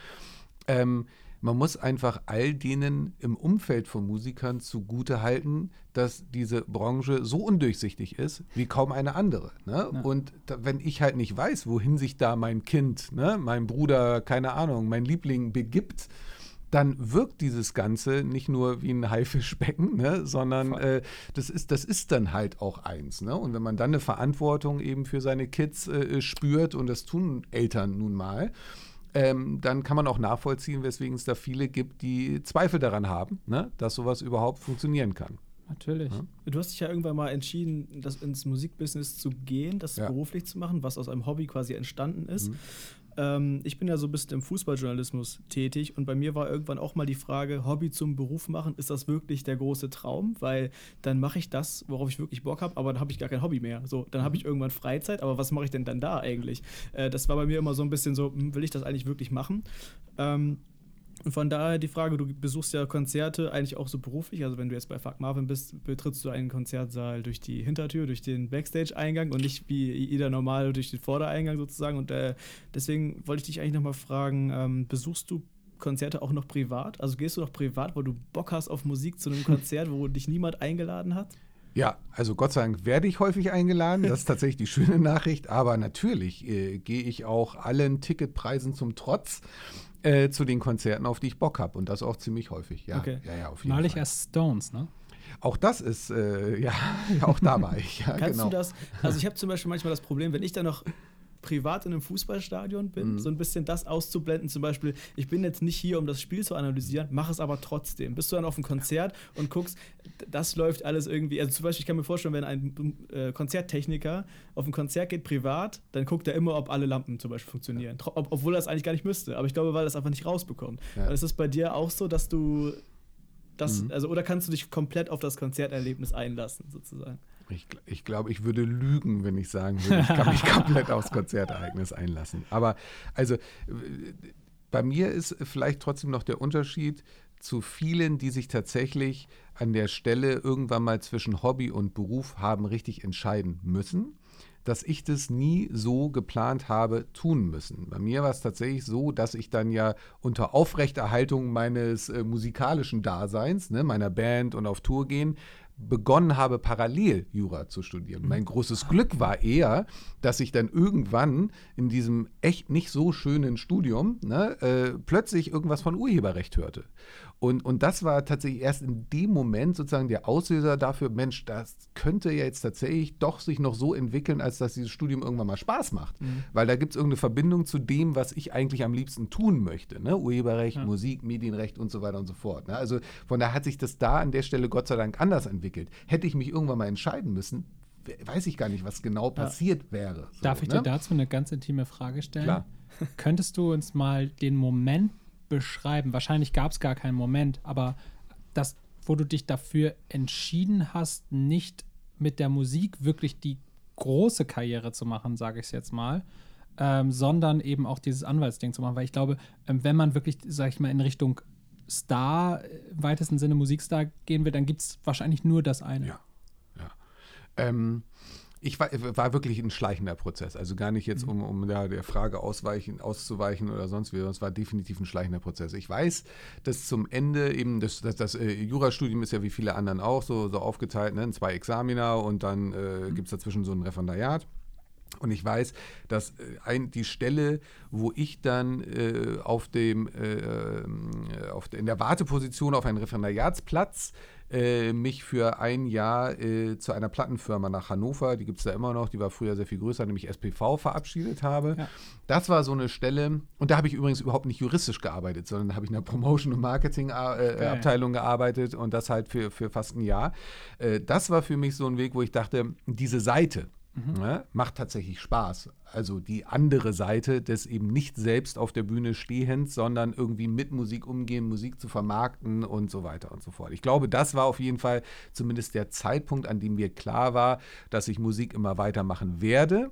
Ähm, man muss einfach all denen im Umfeld von Musikern zugute halten, dass diese Branche so undurchsichtig ist wie kaum eine andere. Ne? Ja. Und da, wenn ich halt nicht weiß, wohin sich da mein Kind, ne, mein Bruder, keine Ahnung, mein Liebling begibt, dann wirkt dieses Ganze nicht nur wie ein Haifischbecken, ne, sondern äh, das, ist, das ist dann halt auch eins. Ne? Und wenn man dann eine Verantwortung eben für seine Kids äh, spürt, und das tun Eltern nun mal, ähm, dann kann man auch nachvollziehen, weswegen es da viele gibt, die Zweifel daran haben, ne, dass sowas überhaupt funktionieren kann. Natürlich. Ja? Du hast dich ja irgendwann mal entschieden, das ins Musikbusiness zu gehen, das ja. beruflich zu machen, was aus einem Hobby quasi entstanden ist. Mhm ähm, ich bin ja so ein bisschen im Fußballjournalismus tätig und bei mir war irgendwann auch mal die Frage, Hobby zum Beruf machen, ist das wirklich der große Traum? Weil dann mache ich das, worauf ich wirklich Bock habe, aber dann habe ich gar kein Hobby mehr. So, dann habe ich irgendwann Freizeit, aber was mache ich denn dann da eigentlich? Äh, das war bei mir immer so ein bisschen so, hm, will ich das eigentlich wirklich machen? Ähm, und von daher die Frage, du besuchst ja Konzerte eigentlich auch so beruflich. Also wenn du jetzt bei Fuck Marvin bist, betrittst du einen Konzertsaal durch die Hintertür, durch den Backstage-Eingang und nicht wie jeder normale durch den Vordereingang sozusagen. Und äh, deswegen wollte ich dich eigentlich nochmal fragen, ähm, besuchst du Konzerte auch noch privat? Also gehst du noch privat, wo du Bock hast auf Musik zu einem Konzert, wo dich niemand eingeladen hat? Ja, also Gott sei Dank werde ich häufig eingeladen. Das ist tatsächlich die schöne Nachricht. Aber natürlich äh, gehe ich auch allen Ticketpreisen zum Trotz äh, zu den Konzerten, auf die ich Bock habe. Und das auch ziemlich häufig. Ja, okay. ja, ja auf jeden Neulich Fall. erst Stones, ne? Auch das ist, äh, ja, auch da war ich. Ja, Kannst genau. du das, also ich habe zum Beispiel manchmal das Problem, wenn ich dann noch privat in einem Fußballstadion bin, mhm. so ein bisschen das auszublenden. Zum Beispiel, ich bin jetzt nicht hier, um das Spiel zu analysieren, mach es aber trotzdem. Bist du dann auf einem Konzert und guckst, das läuft alles irgendwie. Also zum Beispiel, ich kann mir vorstellen, wenn ein äh, Konzerttechniker auf ein Konzert geht privat, dann guckt er immer, ob alle Lampen zum Beispiel funktionieren. Ja. Ob, obwohl er es eigentlich gar nicht müsste. Aber ich glaube, weil er es einfach nicht rausbekommt. Ja. Ist es bei dir auch so, dass du das, mhm. also, oder kannst du dich komplett auf das Konzerterlebnis einlassen, sozusagen? Ich, ich glaube, ich würde lügen, wenn ich sagen würde, ich kann mich komplett aufs Konzertereignis einlassen. Aber also bei mir ist vielleicht trotzdem noch der Unterschied zu vielen, die sich tatsächlich an der Stelle irgendwann mal zwischen Hobby und Beruf haben richtig entscheiden müssen dass ich das nie so geplant habe tun müssen. Bei mir war es tatsächlich so, dass ich dann ja unter Aufrechterhaltung meines äh, musikalischen Daseins, ne, meiner Band und auf Tour gehen, begonnen habe, parallel Jura zu studieren. Mein großes Glück war eher, dass ich dann irgendwann in diesem echt nicht so schönen Studium ne, äh, plötzlich irgendwas von Urheberrecht hörte. Und, und das war tatsächlich erst in dem Moment sozusagen der Auslöser dafür, Mensch, das könnte ja jetzt tatsächlich doch sich noch so entwickeln, als dass dieses Studium irgendwann mal Spaß macht. Mhm. Weil da gibt es irgendeine Verbindung zu dem, was ich eigentlich am liebsten tun möchte. Ne? Urheberrecht, ja. Musik, Medienrecht und so weiter und so fort. Ne? Also von daher hat sich das da an der Stelle Gott sei Dank anders entwickelt. Hätte ich mich irgendwann mal entscheiden müssen, weiß ich gar nicht, was genau passiert ja. wäre. So, Darf ich ne? dir dazu eine ganz intime Frage stellen? Klar. Könntest du uns mal den Moment beschreiben? Wahrscheinlich gab es gar keinen Moment, aber das, wo du dich dafür entschieden hast, nicht mit der Musik wirklich die große Karriere zu machen, sage ich es jetzt mal, ähm, sondern eben auch dieses Anwaltsding zu machen. Weil ich glaube, ähm, wenn man wirklich, sage ich mal, in Richtung Star, äh, im weitesten Sinne Musikstar gehen will, dann gibt es wahrscheinlich nur das eine. Ja. ja. Ähm, ich war, war, wirklich ein schleichender Prozess. Also gar nicht jetzt, mhm. um, um ja, der Frage ausweichen, auszuweichen oder sonst wie. Es war definitiv ein schleichender Prozess. Ich weiß, dass zum Ende eben das, das, das äh, Jurastudium ist ja wie viele anderen auch so, so aufgeteilt, ne? zwei Examina und dann äh, mhm. gibt es dazwischen so ein Referendariat. Und ich weiß, dass äh, ein, die Stelle, wo ich dann äh, auf dem, äh, äh auf, in der Warteposition auf einen Referendariatsplatz äh, mich für ein Jahr äh, zu einer Plattenfirma nach Hannover, die gibt es da immer noch, die war früher sehr viel größer, nämlich SPV, verabschiedet habe. Ja. Das war so eine Stelle, und da habe ich übrigens überhaupt nicht juristisch gearbeitet, sondern da habe ich in der Promotion- und Marketing-Abteilung äh, gearbeitet und das halt für, für fast ein Jahr. Äh, das war für mich so ein Weg, wo ich dachte, diese Seite, Mhm. Ne, macht tatsächlich Spaß. Also die andere Seite des eben nicht selbst auf der Bühne stehens, sondern irgendwie mit Musik umgehen, Musik zu vermarkten und so weiter und so fort. Ich glaube, das war auf jeden Fall zumindest der Zeitpunkt, an dem mir klar war, dass ich Musik immer weitermachen werde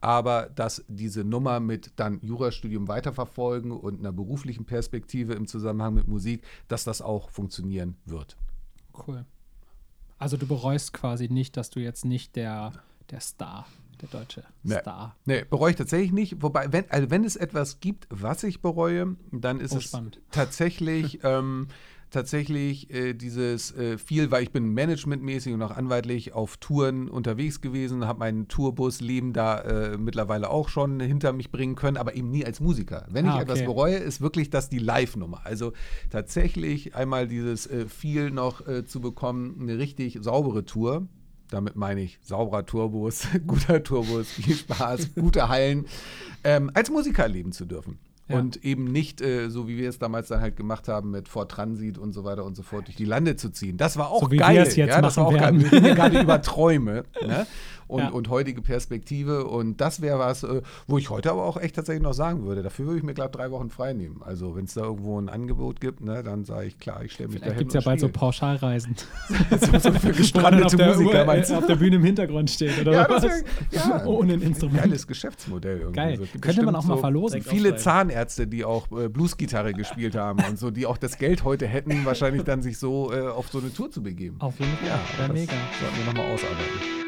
aber dass diese Nummer mit dann Jurastudium weiterverfolgen und einer beruflichen Perspektive im Zusammenhang mit Musik, dass das auch funktionieren wird. Cool. Also du bereust quasi nicht, dass du jetzt nicht der der Star, der deutsche nee. Star. Nee, bereue ich tatsächlich nicht. Wobei, wenn, also wenn es etwas gibt, was ich bereue, dann ist oh, es spannend. tatsächlich. ähm, tatsächlich äh, dieses äh, viel, weil ich bin managementmäßig und auch anwaltlich auf Touren unterwegs gewesen, habe meinen Tourbus-Leben da äh, mittlerweile auch schon hinter mich bringen können, aber eben nie als Musiker. Wenn ah, ich okay. etwas bereue, ist wirklich das die Live-Nummer. Also tatsächlich einmal dieses äh, viel noch äh, zu bekommen, eine richtig saubere Tour damit meine ich sauberer Turbos, guter Turbos, viel Spaß, gute Hallen, ähm, als Musiker erleben zu dürfen. Ja. Und eben nicht, äh, so wie wir es damals dann halt gemacht haben, mit Fort Transit und so weiter und so fort durch die Lande zu ziehen. Das war auch so geil. ja, das war auch geil. Wir reden gerade über Träume. Ne? und, ja. und heutige Perspektive. Und das wäre was, äh, wo ich heute aber auch echt tatsächlich noch sagen würde. Dafür würde ich mir, glaube drei Wochen frei nehmen. Also, wenn es da irgendwo ein Angebot gibt, ne, dann sage ich, klar, ich stelle mich da hin. gibt es ja bald so Pauschalreisen. so, so für gestrandete Musiker, meinst du? auf der Bühne im Hintergrund steht, oder ja, was? Wär, ja, Ohne ein Instrument. Geiles Geschäftsmodell. Irgendwie. Geil. So, Könnte man auch mal verlosen. Viele Zahnärzte, die auch äh, Bluesgitarre gespielt haben und so, die auch das Geld heute hätten, wahrscheinlich dann sich so äh, auf so eine Tour zu begeben. Auf jeden Fall. Ja, mega. Sollten wir nochmal ausarbeiten.